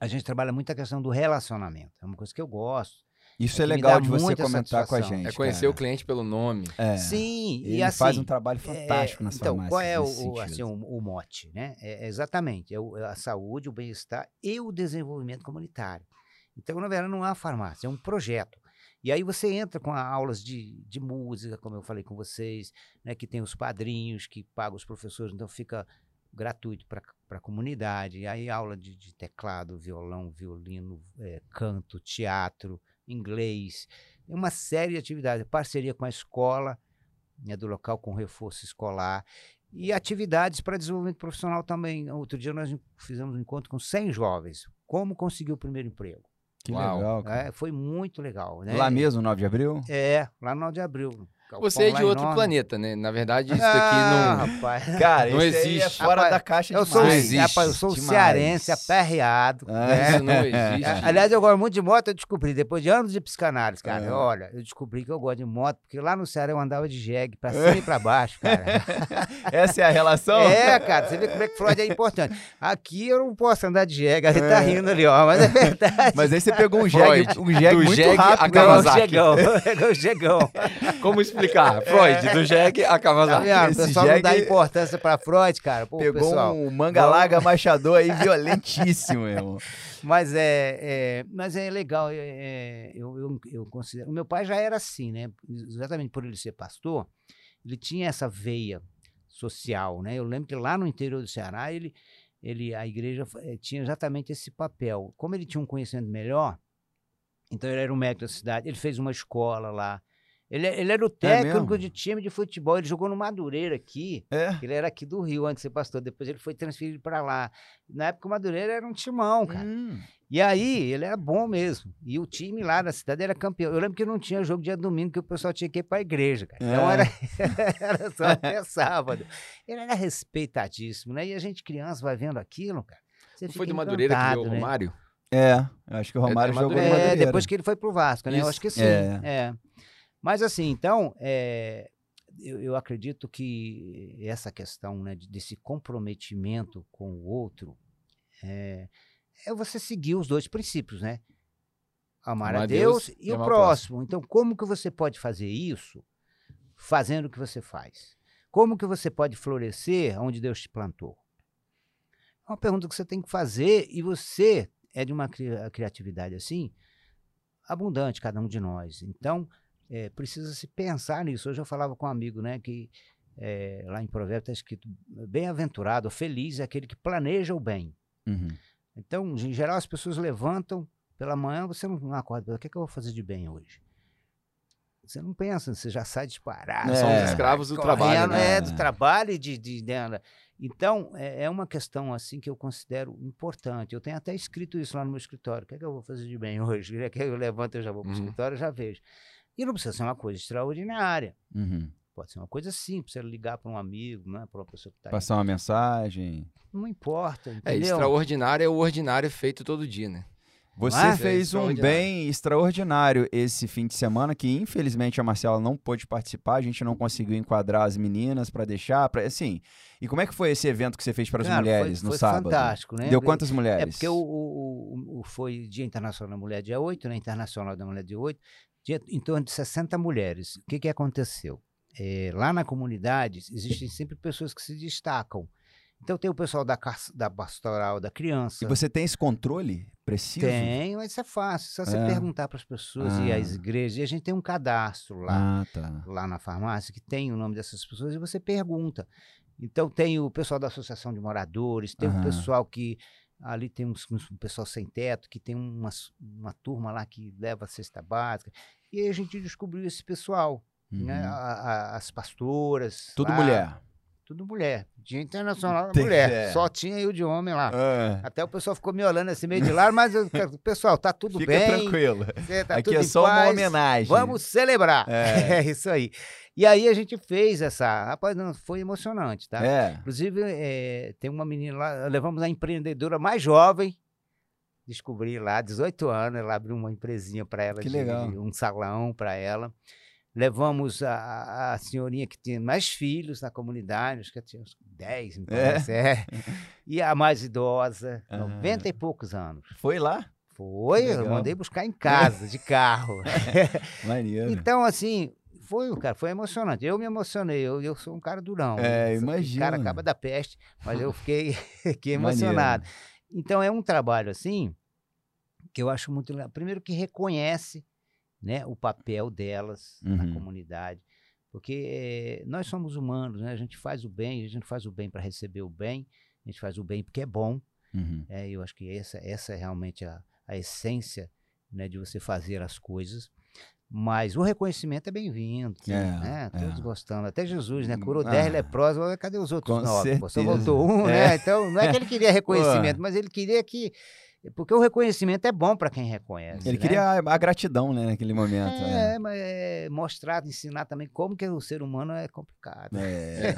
a gente trabalha muito a questão do relacionamento. É uma coisa que eu gosto. Isso É é, legal de você comentar com a satisfação. gente. É conhecer cara. o cliente pelo nome. É. Sim, Ele e assim. faz um trabalho fantástico é, nas então, farmácias. qual é o, assim, o, o mote, né? É, é exatamente, é o- a saúde, o bem-estar e o desenvolvimento comunitário. Então, na verdade, não há farmácia, é um projeto. E aí você entra com aulas de, de música, como eu falei com vocês, né, que tem os padrinhos que pagam os professores, então fica gratuito para a comunidade. E aí aula de, de teclado, violão, violino, eh, canto, teatro, inglês, tem uma série de atividades, parceria com a escola, né, do local com reforço escolar e atividades para desenvolvimento profissional também. Outro dia nós fizemos um encontro com 100 jovens. Como conseguir o primeiro emprego? Que Uau. legal. É, foi muito legal. Né? Lá mesmo, 9 de abril? É, lá no 9 de abril. Você é de outro enorme. planeta, né? Na verdade, isso Ah, aqui rapaz. Cara, Não é existe. fora Rapaz, da caixa Eu sou, Não um- existe. rapaz, eu sou um Demais. cearense aperreado. Ah, não, né? isso não existe. A- Aliás, eu gosto muito de moto, eu descobri, depois de anos de psicanálise, cara, É. olha, eu descobri que eu gosto de moto, porque lá no Ceará eu andava de jegue, pra cima e pra baixo, cara. Essa é a relação? É, cara, você vê como é que Freud é importante. Aqui eu não posso andar de jegue, a gente tá rindo ali, ó, mas é verdade. Mas aí você pegou um jegue, Freud, um jegue do muito jegue a rápido. Pegou o né? Kawasaki. jegão, pegou o jegão. Como explicar? Freud, do jegue a Kawasaki. vendo? O esse pessoal não dá importância pra Freud, cara. Pô, Pegou pessoal. um manga larga machador aí violentíssimo, meu irmão. Mas é, é- mas é legal. é- é, eu, eu, eu considero. O meu pai já era assim, né? Exatamente por ele ser pastor, ele tinha essa veia social, né? Eu lembro que lá no interior do Ceará ele, ele a igreja eh, tinha exatamente esse papel. Como ele tinha um conhecimento melhor, então ele era o médico da cidade. Ele fez uma escola lá. Ele, ele era o técnico mesmo? de time de futebol. Ele jogou no Madureira aqui. É. Ele era aqui do Rio antes de ser pastor. Depois ele foi transferido para lá. Na época o Madureira era um timão, cara. Hum. E aí, ele era bom mesmo. E o time lá da cidade era campeão. Eu lembro que não tinha jogo dia domingo, que o pessoal tinha que ir para a igreja, cara. Então É. era, era só até sábado. Ele era respeitadíssimo, né? E a gente, criança, vai vendo aquilo, cara. Você Não fica foi do Madureira que criou o né? Romário? É, eu acho que o Romário É, jogou no Madureira. É, depois que ele foi pro Vasco, né? Eu Isso. acho que sim. É. Mas assim, então, é, eu, eu acredito que essa questão né, de- desse comprometimento com o outro é, é você seguir os dois princípios, né? Amar a Deus, e o amar próximo. Então, como que você pode fazer isso fazendo o que você faz? Como que você pode florescer onde Deus te plantou? É uma pergunta que você tem que fazer e você é de uma cri- criatividade assim abundante, cada um de nós. Então, é, precisa se pensar nisso. Hoje eu falava com um amigo, né, que é, lá em Provérbios está escrito: bem-aventurado, feliz é aquele que planeja o bem. Uhum. Então, em geral, as pessoas levantam pela manhã, você não acorda, o que, é que eu vou fazer de bem hoje? Você não pensa, você já sai disparado. É. sai Somos escravos do trabalho, né? É, do trabalho e de, de, dela. Então, é, é uma questão assim que eu considero importante. Eu tenho até escrito isso lá no meu escritório. O que é que eu vou fazer de bem hoje? O que é que eu levanto, eu já vou para o Uhum. escritório, eu já vejo. E não precisa ser uma coisa extraordinária. Uhum. Pode ser uma coisa simples, você ligar para um amigo, né, para uma pessoa que está Passar uma mensagem. Não importa, É, entendeu? extraordinário é o ordinário feito todo dia, né? Você é? fez um Extraordinário. bem extraordinário esse fim de semana, que infelizmente a Marcela não pôde participar, a gente não conseguiu enquadrar as meninas para deixar, pra, assim. E como é que foi esse evento que você fez para as Cara, foi- mulheres no foi sábado? fantástico, né? Deu quantas mulheres? É porque o, o- o- o- foi Dia Internacional da Mulher, dia 8, né? Internacional da Mulher, dia 8, dia, em torno de 60 mulheres. O que, que aconteceu? É, lá na comunidade existem sempre pessoas que se destacam. Então tem o pessoal da, da pastoral da criança. E você tem esse controle preciso? Tem, mas isso é fácil. Só você É. perguntar para as pessoas e Ah. às igrejas. E a gente tem um cadastro lá Ah, tá. lá na farmácia que tem o nome dessas pessoas e você pergunta. Então tem o pessoal da associação de moradores, tem Aham. o pessoal que ali tem uns, uns- um pessoal sem teto, que tem uma, uma turma lá que leva a cesta básica. E aí a gente descobriu esse pessoal, né? Uhum. A- a- as pastoras. Tudo lá, mulher. Tudo mulher. Dia internacional da mulher. é. Só tinha eu de homem lá. Ah, Até o pessoal ficou me olhando assim meio de lado, mas eu- pessoal, tá tudo fica bem. tranquilo. cê Tá Aqui é só uma paz, homenagem. Vamos celebrar. É. É. isso aí. E aí a gente fez essa. Rapaz, não, foi emocionante, tá? É. Inclusive, eh, tem uma menina lá, levamos a empreendedora mais jovem, descobri lá, 18 anos, ela abriu uma empresinha para ela, Que de- legal. um salão para ela. Levamos a- a, senhorinha que tinha mais filhos na comunidade, acho que tinha uns 10, me É? parece, é. E a mais idosa, Ah. 90 e poucos anos. Foi lá? Foi, eu mandei buscar em casa, de carro. Maneiro. Então, assim, foi, cara, foi emocionante. Eu me emocionei, eu, eu sou um cara durão. É, né? Esse imagino. cara acaba da peste, mas eu fiquei, fiquei Maneiro. emocionado. Então, é um trabalho, assim, que eu acho muito legal. Primeiro que reconhece né, o papel delas Uhum. na comunidade. Porque eh, nós somos humanos, né? A gente faz o bem, a gente faz o bem para receber o bem, a gente faz o bem porque é bom. Uhum. É, eu acho que essa, essa é realmente a, a essência né, de você fazer as coisas. Mas o reconhecimento é bem-vindo. É, né? Todos é. gostando. Até Jesus, né? Curou Ah, 10 leprosos, mas cadê os outros com nove? Só voltou um, É. né? Então, não é que ele queria reconhecimento, mas ele queria que. Porque o reconhecimento é bom para quem reconhece. Ele né? queria a, a gratidão, né, naquele momento. né? É, mas é mostrar, ensinar também como que o ser humano é complicado. É.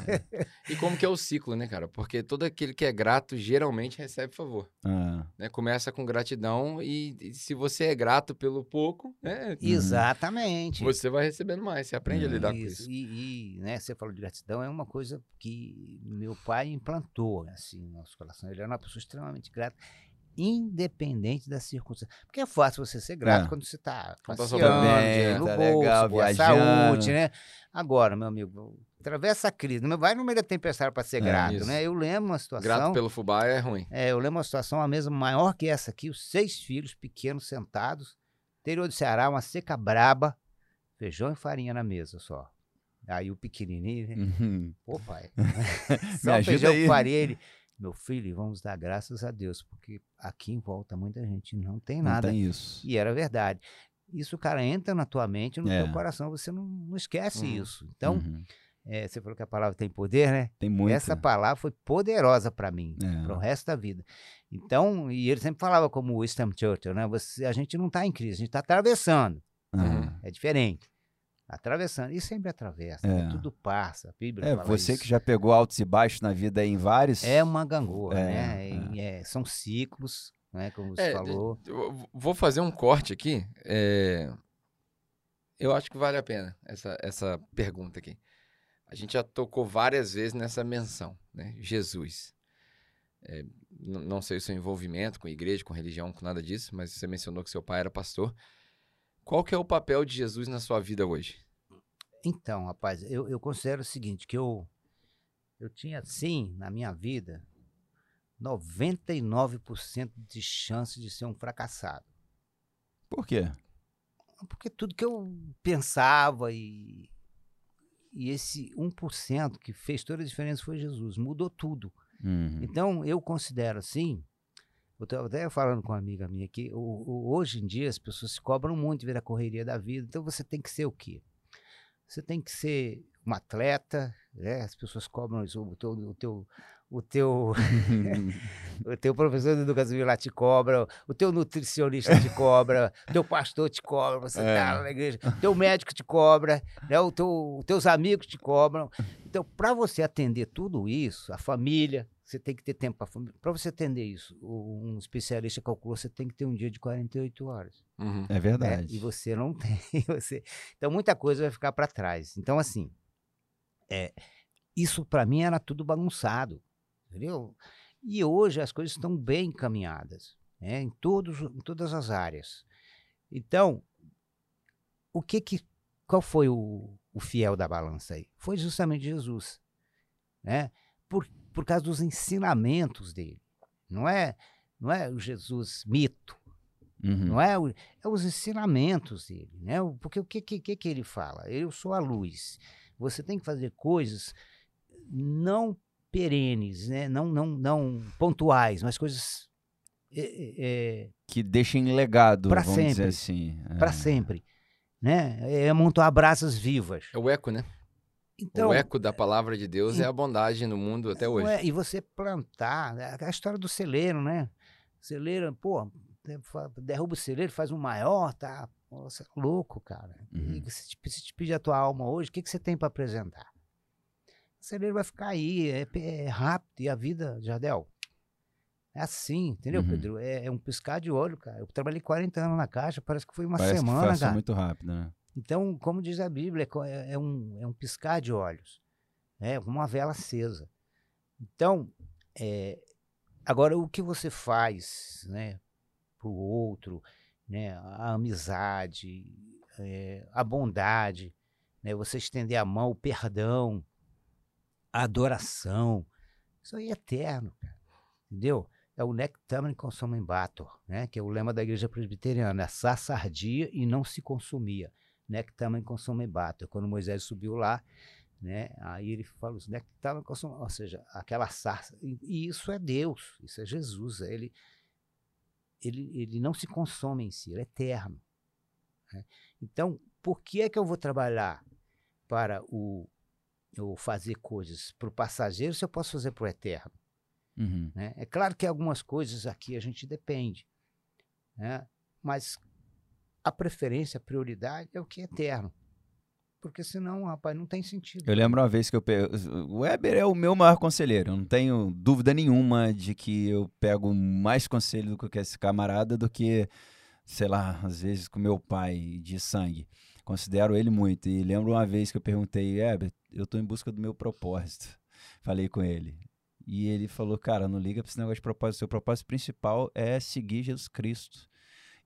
E como que é o ciclo, né, cara? Porque todo aquele que é grato geralmente recebe favor. Ah, Né? Começa com gratidão e, e se você é grato pelo pouco, né? Exatamente. Você vai recebendo mais, você aprende a É. lidar com Isso, isso. E, e, né, você falou de gratidão, é uma coisa que meu pai implantou assim, no nosso coração. Ele era uma pessoa extremamente grata, independente das circunstâncias. Porque é fácil você ser grato É. quando você está tá passeando, bem, no tá bolso, legal, boa saúde, né? Agora, meu amigo, atravessa a crise, não vai no meio da tempestade para ser É, grato, isso. né? Eu lembro uma situação... Grato pelo fubá é ruim. É, eu lembro uma situação, a mesa maior que essa aqui, os seis filhos pequenos sentados, interior do Ceará, uma seca braba, feijão e farinha na mesa só. Aí o pequenininho, né? uhum. pô pai, Me só ajuda feijão aí. com farinha, ele, meu filho, vamos dar graças a Deus, porque aqui em volta muita gente não tem Não nada. tem isso. E era verdade. Isso, cara, entra na tua mente, no É. teu coração, você não, não esquece Uhum. isso. Então, Uhum. é, você falou que a palavra tem poder, né? Tem muito. Essa palavra foi poderosa para mim, É. para o resto da vida. Então, e ele sempre falava como o Winston Churchill, né? Você, a gente não está em crise, a gente está atravessando. Aham. É diferente. Atravessando. E sempre atravessa, né? É. tudo passa. A Bíblia É, fala você isso. que já pegou altos e baixos na vida em vários. É uma gangorra, É, né? é. É, são ciclos, né? Como você É, falou. Eu vou fazer um corte aqui. é, Eu acho que vale a pena essa, essa pergunta aqui. A gente já tocou várias vezes nessa menção, né? Jesus. É, não sei o seu envolvimento com igreja, com religião, com nada disso, mas você mencionou que seu pai era pastor. Qual que é o papel de Jesus na sua vida hoje? Então, rapaz, eu, eu considero o seguinte, que eu, eu tinha, sim, na minha vida, 99% de chance de ser um fracassado. Por quê? Porque tudo que eu pensava e, e esse 1% que fez toda a diferença foi Jesus, mudou tudo. Uhum. Então, eu considero assim, eu estava até falando com uma amiga minha aqui, hoje em dia as pessoas se cobram muito ver a correria da vida, então você tem que ser o quê? Você tem que ser um atleta, né? as pessoas cobram isso, o teu, o teu, o teu, o teu professor de educação lá te cobra, o teu nutricionista te cobra, o teu pastor te cobra, você É. tá na igreja, o teu médico te cobra, né? o teu, os teus amigos te cobram. Então, para você atender tudo isso, a família, você tem que ter tempo para família. Para você atender isso, um especialista calculou, você tem que ter um dia de 48 horas. Uhum. É né? verdade. E você não tem. Você... Então, muita coisa vai ficar para trás. Então, assim, é, isso para mim era tudo bagunçado, entendeu? E hoje as coisas estão bem encaminhadas, né? em, todos, em todas as áreas. Então, o que que, qual foi o, o fiel da balança aí? Foi justamente Jesus, né? Por, por causa dos ensinamentos dele. Não é, não é o Jesus mito, Uhum. não é, o- é os ensinamentos dele, né? Porque o que, que, que ele fala? Eu sou a luz. Você tem que fazer coisas não perenes, né? Não, não, não pontuais, mas coisas é, Que deixem legado, Pra vamos dizer sempre. assim. para É. sempre, né? É amontoar brasas vivas. É o eco, né? Então, o eco da palavra de Deus é a bondade no mundo até hoje. Ué, e você plantar, né, a história do celeiro, né? Celeiro, pô, derruba o celeiro, faz um maior, tá? Pô, você é louco, cara. Uhum. E se, te, se te pedir a tua alma hoje, o que, que você tem para apresentar? O celeiro vai ficar aí, é, é rápido, e a vida, Jardel, é assim, entendeu, Uhum. Pedro? É, é um piscar de olho, cara. Eu trabalhei 40 anos na caixa, parece que foi uma Parece semana, que passou cara. muito rápido, né? Então, como diz a Bíblia, é é, é um, é um piscar de olhos, é uma vela acesa. Então, é, agora o que você faz, né, para o outro, né, a amizade, é, a bondade, né, você estender a mão, o perdão, a adoração, isso aí é eterno, cara, entendeu? É o nec tamen consumem bator, né, que é o lema da igreja presbiteriana, assar ardia e não se consumia nectamen consome bato. Quando Moisés subiu lá, né, aí ele fala os nectamen consome, ou seja, aquela sarça. E, e isso é Deus, isso é Jesus. Ele, ele, ele não se consome em si, ele é eterno. né? Então, por que é que eu vou trabalhar para o eu fazer coisas para o passageiro se eu posso fazer para o eterno? Uhum. né? É claro que algumas coisas aqui a gente depende, né? mas a preferência, a prioridade é o que é eterno. Porque senão, rapaz, não tem sentido. Eu lembro uma vez que eu pego. O Weber é o meu maior conselheiro. Eu não tenho dúvida nenhuma de que eu pego mais conselho do que esse camarada do que, sei lá, às vezes com meu pai de sangue. Considero ele muito. E lembro uma vez que eu perguntei, Weber, eu tô em busca do meu propósito. Falei com ele. E ele falou, cara, não liga pra esse negócio de propósito. Seu propósito principal é seguir Jesus Cristo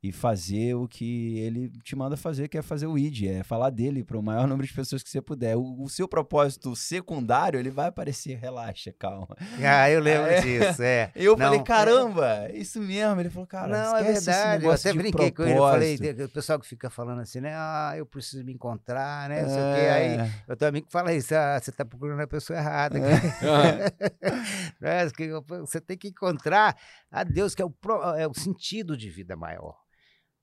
e fazer o que ele te manda fazer, que é fazer o ID, é falar dele para o maior número de pessoas que você puder. O, o seu propósito secundário, ele vai aparecer, relaxa, calma. Ah, eu lembro É. disso, é. Eu Não, falei, é- caramba, é isso mesmo. Ele falou, cara, não, é verdade. Eu até brinquei com ele. Eu falei, propósito. o pessoal que fica falando assim, né? Ah, eu preciso me encontrar, né? Não sei o quê. Aí É, eu tenho amigo que fala isso, ah, você tá procurando a pessoa errada. Né? Que Você tem que encontrar a Deus, que é o, pro- é o sentido de vida maior.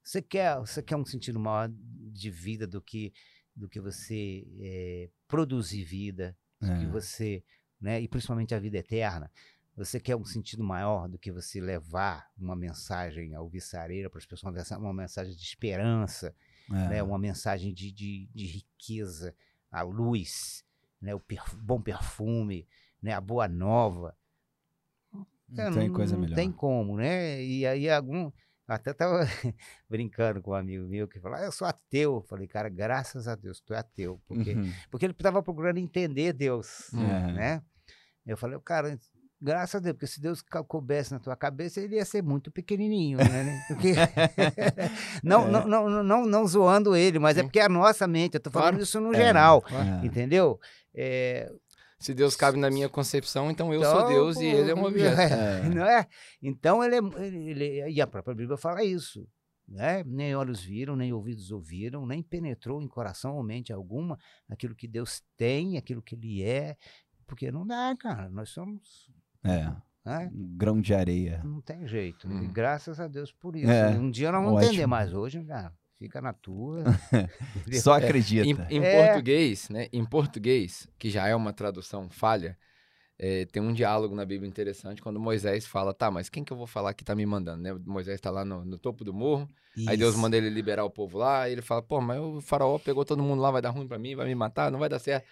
Você quer, você quer um sentido maior de vida do que, do que você eh, produzir vida, do que é. você, né? E principalmente a vida eterna. Você quer um sentido maior do que você levar uma mensagem alvissareira para as pessoas, uma mensa- uma mensagem de esperança, É. né? uma mensagem de, de, de riqueza, a luz, né? o perfu- bom perfume, né? a boa nova. Não É, tem coisa melhor. tem como, né? E aí algum. Até tava brincando com um amigo meu que falou, ah, eu sou ateu. Eu falei, cara, graças a Deus, tu é ateu. Porque, Uhum. porque ele estava procurando entender Deus, É. né? Eu falei, cara, graças a Deus, porque se Deus coubesse na tua cabeça, ele ia ser muito pequenininho, né? Porque... não, É. não, não, não, não, não zoando ele, mas é porque é a nossa mente, eu tô falando Claro. isso no É. geral, É. entendeu? É, Se Deus cabe na minha concepção, então eu Então, sou Deus e ele é um objeto. É. Não é? Então ele é. Ele, ele- e a própria Bíblia fala isso. Né? Nem olhos viram, nem ouvidos ouviram, nem penetrou em coração ou mente alguma aquilo que Deus tem, aquilo que Ele é. Porque não dá, cara. Nós somos. É. Né? Um grão de areia. Não tem jeito. E Hum. graças a Deus por isso. É, Um dia nós vamos ótimo. entender, mas hoje, cara, fica na tua. Só Em, acredita. em É. português, né? Em português, que já é uma tradução falha, é, tem um diálogo na Bíblia interessante quando Moisés fala, tá, mas quem que eu vou falar que tá me mandando, né? Moisés tá lá no, no topo do morro, aí Deus Isso. manda ele liberar o povo lá, e ele fala, pô, mas o faraó pegou todo mundo lá, vai dar ruim pra mim, vai me matar, não vai dar certo.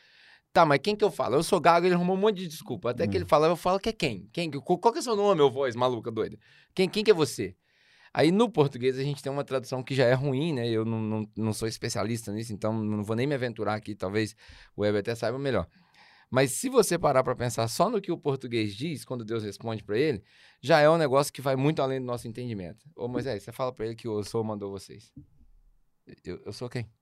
Tá, mas quem que eu falo? Eu sou gago, ele arrumou um monte de desculpa. Até que Hum. ele fala, eu falo que é quem? quem? Qual qual que é o seu nome, meu voz maluca, doida? Quem, quem que é você? Aí no português a gente tem uma tradução que já é ruim, né? Eu não, não, não sou especialista nisso, então não vou nem me aventurar aqui, talvez o Weber até saiba melhor. Mas se você parar para pensar só no que o português diz, quando Deus responde para ele, já é um negócio que vai muito além do nosso entendimento. Ô Moisés, você fala para ele que o sou mandou vocês. Eu, eu sou quem?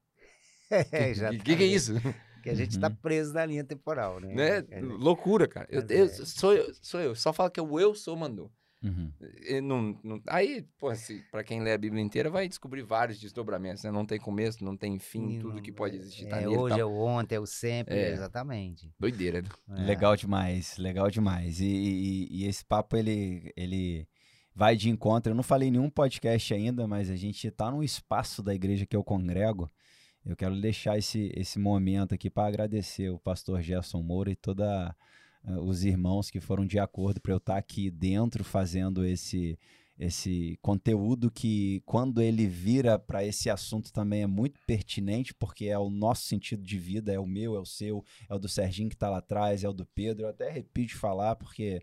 É, O que, que, que é isso? Que a gente está Uhum. preso na linha temporal, né? né? É, Loucura, cara. Eu, eu- é. sou, eu, sou eu. Só fala que o eu sou mandou. Uhum. E não- não- aí, pô, se, pra quem lê a Bíblia inteira, vai descobrir vários desdobramentos, né? Não tem começo, não tem fim, Sim, tudo não- que pode existir tá é, nele. e hoje é o ontem, é o sempre, É. exatamente. Doideira, né? É. Legal demais, legal demais. E, e- e esse papo, ele, ele vai de encontro. Eu não falei nenhum podcast ainda, mas a gente tá num espaço da igreja que eu congrego. Eu quero deixar esse, esse momento aqui para agradecer o pastor Gerson Moura e toda uh, os irmãos que foram de acordo para eu estar tá aqui dentro fazendo esse esse conteúdo que quando ele vira para esse assunto também é muito pertinente porque é o nosso sentido de vida, é o meu, é o seu, é o do Serginho que está lá atrás, é o do Pedro. Eu até repito de falar porque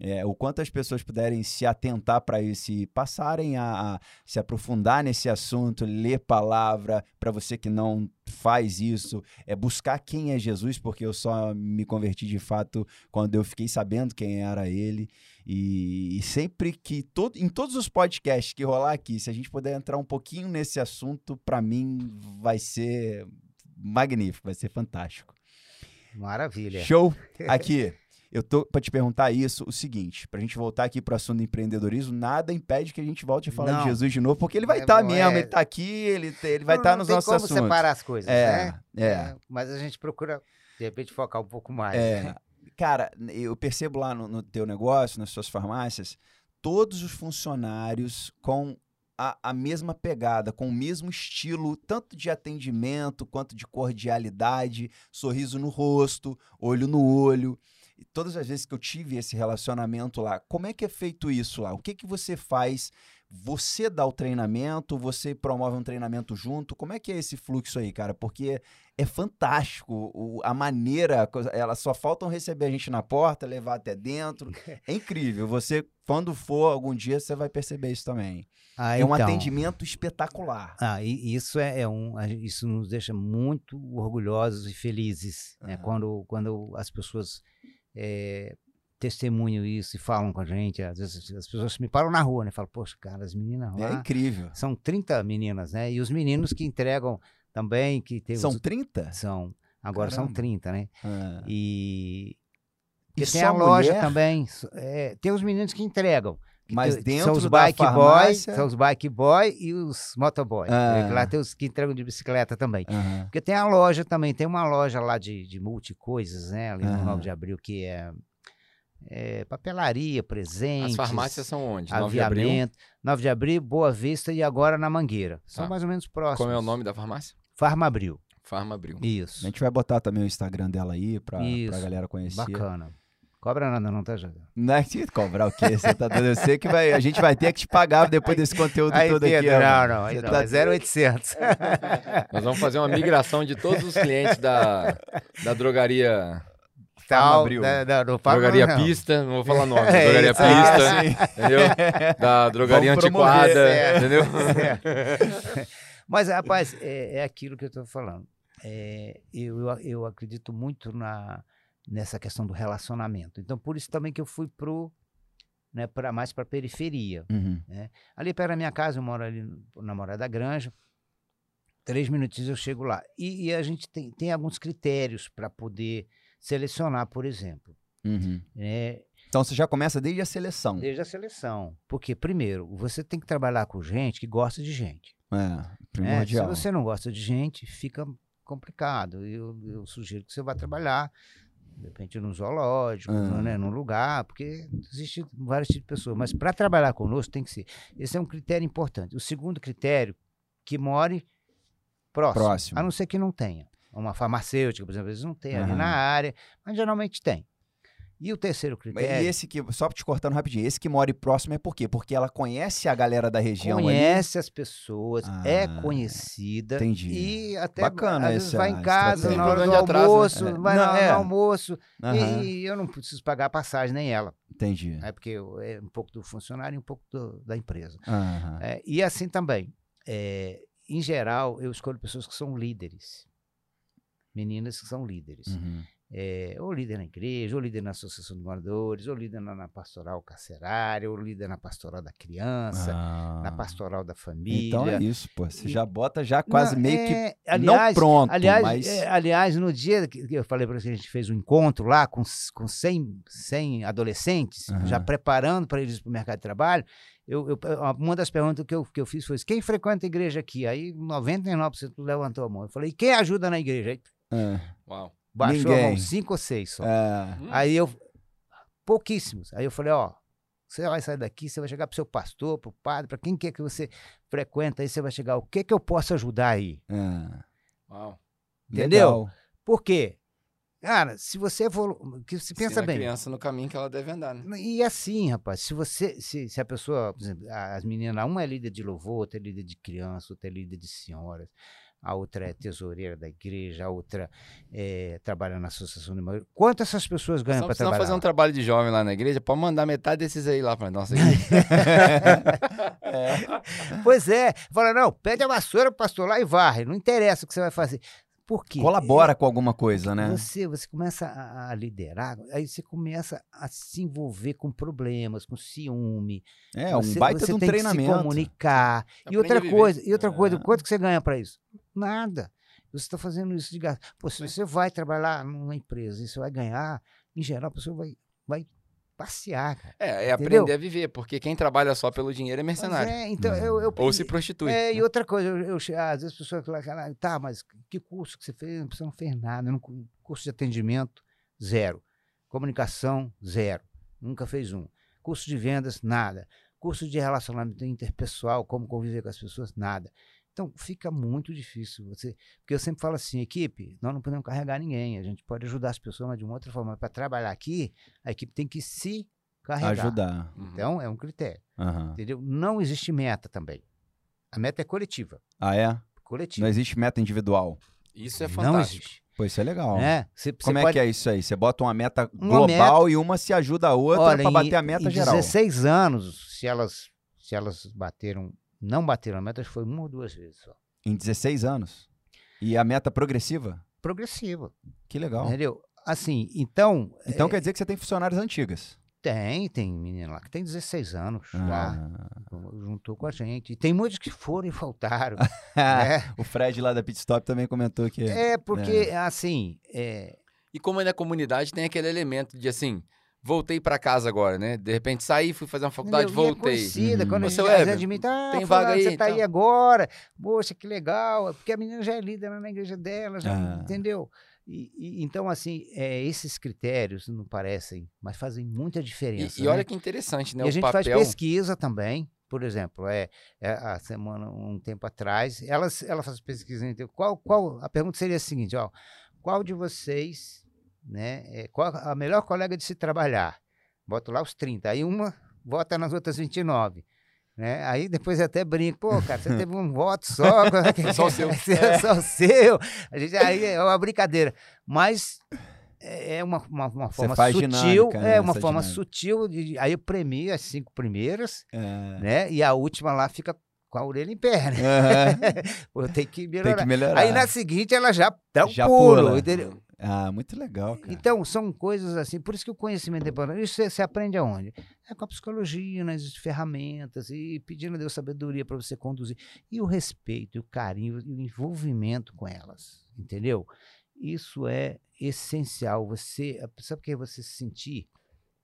é, o quanto as pessoas puderem se atentar para isso e passarem a, a, se aprofundar nesse assunto, ler palavra, para você que não faz isso, é buscar quem é Jesus, porque eu só me converti de fato quando eu fiquei sabendo quem era ele. E, e sempre que, todo, em todos os podcasts que rolar aqui, se a gente puder entrar um pouquinho nesse assunto, para mim vai ser magnífico, vai ser fantástico. Maravilha. Show! Aqui. Eu tô para te perguntar isso, o seguinte, pra gente voltar aqui pro assunto do empreendedorismo, nada impede que a gente volte a falar não. de Jesus de novo, porque ele vai estar é, tá mesmo, é... ele tá aqui, ele, ele vai estar tá nos nossos como assuntos. separar as coisas, é, né? É. é. Mas a gente procura, de repente, focar um pouco mais. É. Né? Cara, eu percebo lá no, no teu negócio, nas suas farmácias, todos os funcionários com a, a, mesma pegada, com o mesmo estilo, tanto de atendimento quanto de cordialidade, sorriso no rosto, olho no olho todas as vezes que eu tive esse relacionamento lá, como é que é feito isso lá? O que que você faz? Você dá o treinamento, você promove um treinamento junto? Como é que é esse fluxo aí, cara? Porque é fantástico o, a maneira, elas só faltam receber a gente na porta, levar até dentro. É incrível. Você, quando for algum dia, você vai perceber isso também. Ah, é um então. atendimento espetacular. Ah, e isso é, é, um, isso nos deixa muito orgulhosos e felizes, uhum. né? Quando, quando as pessoas é, testemunham isso e falam com a gente. Às vezes as pessoas me param na rua, né? Falam, poxa, cara, as meninas lá. É incrível. São 30 meninas, né? E os meninos que entregam também. que tem São os, 30? São. Agora Caramba. são 30, né? Ah. E. E tem a loja mulher? também. É, tem os meninos que entregam. Mas dentro são os bike boys, são os bike boy e os motoboy. Ah. Lá tem os que entregam de bicicleta também. Uhum. Porque tem a loja também, tem uma loja lá de, de multicoisas, né? Ali uhum. no 9 de abril, que é, é papelaria, presentes. As farmácias são onde? 9 de abril? 9 de abril, Boa Vista e agora na Mangueira. São tá. mais ou menos próximos. Como é o nome da farmácia? Farma Abril. Farma Abril. Isso. A gente vai botar também o Instagram dela aí pra, Isso. pra galera conhecer. Bacana. Cobra nada, não, tá, Jada? Não é que cobrar o quê? Você tá dando. Eu sei que vai, a gente vai ter que te pagar depois desse conteúdo aí, todo Pedro, aqui. Não, não, aí não, tá... é 0800. Nós vamos fazer uma migração de todos os clientes da, da drogaria. Tal, da, da, do drogaria não. Pista, não vou falar nome, é, drogaria Pista, entendeu? Da drogaria antiquada, é, entendeu? É. Mas, rapaz, é, é, aquilo que eu tô falando. É, eu, eu acredito muito na, nessa questão do relacionamento. Então, por isso também que eu fui pro, né, pra, mais para periferia. Uhum. Né? Ali perto da minha casa, eu moro ali na Morada da Granja, três minutinhos eu chego lá. E, e a gente tem, tem alguns critérios para poder selecionar, por exemplo. Uhum. É, então você já começa desde a seleção. Desde a seleção. Porque, primeiro, você tem que trabalhar com gente que gosta de gente. É, primordial. É, se você não gosta de gente, fica complicado. Eu, eu sugiro que você vá trabalhar de repente num zoológico, uhum. né, num lugar, porque existe vários tipos de pessoas. Mas para trabalhar conosco tem que ser. Esse é um critério importante. O segundo critério, que more próximo, próximo. a não ser que não tenha. Uma farmacêutica, por exemplo, às vezes não tem uhum. ali na área, mas geralmente tem. E o terceiro critério. E esse que, só te cortando rapidinho, esse que mora próximo é por quê? Porque ela conhece a galera da região Conhece ali. as pessoas, é ah, é conhecida. Entendi. E até Bacana às vezes vai em casa, na hora do almoço, atraso, né? vai não, no, é. no almoço. Uhum. E, eu não preciso pagar a passagem, nem ela. Entendi. É porque é um pouco do funcionário e um pouco do, da empresa. Uhum. É, e assim também. É, em geral, eu escolho pessoas que são líderes. Meninas que são líderes. Uhum é, ou líder na igreja, ou líder na associação de moradores, ou líder na, na pastoral carcerária, ou líder na pastoral da criança, ah. na pastoral da família. Então é isso, pô. Você e, já bota já quase não, meio é, que aliás, não pronto, aliás, mas... É, aliás, no dia que eu falei para você, a gente fez um encontro lá com, com 100, 100 adolescentes, uhum. já preparando para eles para o mercado de trabalho, eu, eu, uma das perguntas que eu, que eu fiz foi: quem frequenta a igreja aqui? Aí 99% levantou a mão. Eu falei: quem ajuda na igreja? Aí, é. Uau. Baixou Ninguém. a mão, cinco ou seis só. É. Aí eu. Pouquíssimos. Aí eu falei, ó, você vai sair daqui, você vai chegar pro seu pastor, pro padre, para quem quer que você frequenta, aí você vai chegar, o que que eu posso ajudar aí? É. Uau. Entendeu? Legal. Por quê? Cara, se você evolu... que se pensa Ensina a bem. criança no caminho que ela deve andar, né? E assim, rapaz, se você, se, se a pessoa, por exemplo, as meninas, uma é líder de louvor, outra é líder de criança, outra é líder de senhoras, a outra é tesoureira da igreja, a outra é, trabalha na associação de marido. Quanto essas pessoas ganham para trabalhar? fazer um trabalho de jovem lá na igreja, pode mandar metade desses aí lá pra nossa igreja. Pois é, fala, não, pede a vassoura pro pastor lá e varre, não interessa o que você vai fazer. Por quê? Colabora com alguma coisa, né? Você, você começa a, a liderar, aí você começa a se envolver com problemas, com ciúme. É, um você, baita você de um tem treinamento. que se comunicar. E outra coisa, e outra coisa, É. quanto que você ganha para isso? Nada. Você está fazendo isso de graça. Pô, se você vai trabalhar numa empresa e você vai ganhar, em geral, a pessoa vai, vai passear, cara. É, é Entendeu? aprender a viver, porque quem trabalha só pelo dinheiro é mercenário. é, então, eu, eu, Ou se prostitui. É, e né? outra coisa, eu, eu che- às vezes as pessoas falam, "Cara, tá, mas que curso que você fez? Você não fez nada. Não, curso de atendimento, zero. Comunicação, zero. Nunca fez um. Curso de vendas, nada. Curso de relacionamento interpessoal, como conviver com as pessoas, nada. Então, fica muito difícil você. Porque eu sempre falo assim, equipe, nós não podemos carregar ninguém. A gente pode ajudar as pessoas, mas de uma outra forma. Para trabalhar aqui, a equipe tem que se carregar. Ajudar. Uhum. Então, é um critério. Aham. Entendeu? Não existe meta também. A meta é coletiva. Ah, é? Coletiva. Não existe meta individual. Isso é Não fantástico. existe. Pô, isso é legal. Né? Você, Como é que é isso aí? Você bota uma meta Uma global e uma se ajuda a outra em- bater a meta em geral. 16 anos, se elas, se elas bateram, não bateram a meta, foi uma ou duas vezes só. Em 16 anos. E a meta progressiva? Progressiva. Que legal. Entendeu? Assim, então. Então é, quer dizer que você tem funcionárias antigas. Tem, tem menina lá que tem 16 anos já. Ah. Juntou com a gente. E tem muitos que foram e voltaram. Ah, né? o Fred lá da Pit Stop também comentou que. É, porque, assim, é, E como é na comunidade, tem aquele elemento de assim, voltei pra casa agora, né? De repente saí, fui fazer uma faculdade? E é voltei. conhecida, Uhum. quando a gente, às vezes Weber, admite, ah, tem fulano, vaga aí você e tá aí tal. agora, poxa, que legal, porque a menina já é líder na igreja dela, já, Ah. entendeu? E, e- então, assim, é, esses critérios não parecem, mas fazem muita E, diferença. e né? olha que interessante, né? E a o gente faz papel. pesquisa também, por exemplo, é, é, a semana, um tempo atrás, elas, ela faz pesquisa, então, qual, qual, a pergunta seria a seguinte, ó, qual de vocês, né, é, qual a melhor colega de se trabalhar? Boto lá os 30, aí uma vota nas outras 29. Né? Aí depois eu até brinco, pô, cara, você teve um voto só. é Só o seu. É só o seu. A gente, aí é uma brincadeira. Mas é é uma, uma, uma forma sutil. dinâmica, né, É uma essa forma dinâmica. sutil. De, aí eu premio as cinco primeiras, É. né? E a última lá fica com a orelha em pé, né? Aham. Pô, tem que Tem melhorar. que melhorar. Aí na seguinte ela já dá um Já pulo, pula. entendeu? Ah, muito legal, cara. Então, são coisas assim, por isso que o conhecimento é importante. Isso você, aprende aonde? É com a psicologia, nas ferramentas, e pedindo a Deus sabedoria para você conduzir. E o respeito, o carinho, o envolvimento com elas, entendeu? Isso é essencial. Você, sabe o que é você se sentir?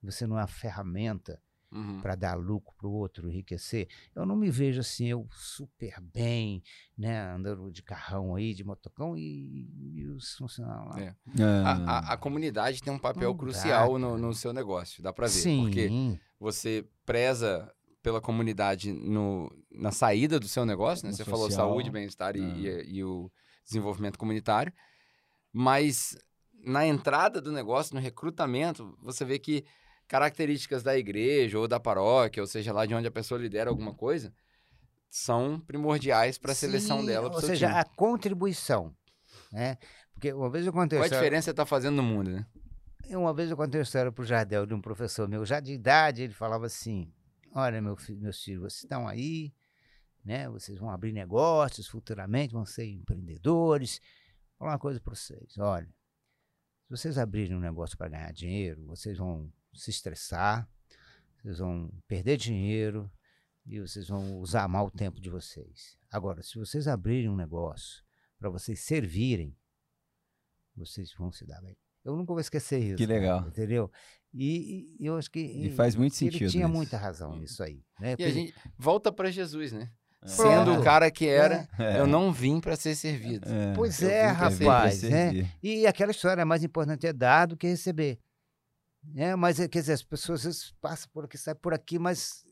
Você não é uma ferramenta Uhum. para dar lucro para o outro, enriquecer. Eu não me vejo assim, eu super bem, né, andando de carrão aí, de motocão, e, e os funcionários lá. É. Ah, A, a- a comunidade tem um papel Não dá, crucial no, cara. no seu negócio, dá pra ver. Sim, Porque você preza pela comunidade no, na saída do seu negócio, né? No Você falou social. saúde, bem-estar e, Ah. e- e o desenvolvimento comunitário, mas na entrada do negócio, no recrutamento, você vê que características da igreja ou da paróquia, ou seja, lá de onde a pessoa lidera alguma coisa, são primordiais para a seleção dela. Ou seja, time. a contribuição. Né? Porque uma vez eu contei Qual a diferença você está fazendo no mundo, né? Uma vez eu contei a história para o Jardel de um professor meu, já de idade, ele falava assim: Olha, meu fi- meus filhos, vocês estão aí, né? Vocês vão abrir negócios futuramente, vão ser empreendedores. Vou falar uma coisa para vocês: olha, se vocês abrirem um negócio para ganhar dinheiro, vocês vão se estressar, vocês vão perder dinheiro e vocês vão usar mal o tempo de vocês. Agora, se vocês abrirem um negócio para vocês servirem, vocês vão se dar bem. Eu nunca vou esquecer isso. Que cara, legal. entendeu? E, e eu acho que. E faz muito ele sentido tinha isso. muita razão nisso aí. Né? E a gente volta para Jesus, né? É. Sendo Pronto. o cara que era, É. eu não vim para ser servido. É. Pois eu é, rapaz. Né? E aquela história, mais importante é dar do que receber. Né? Mas, é, quer dizer, as pessoas às vezes passam por aqui, saem por aqui, mas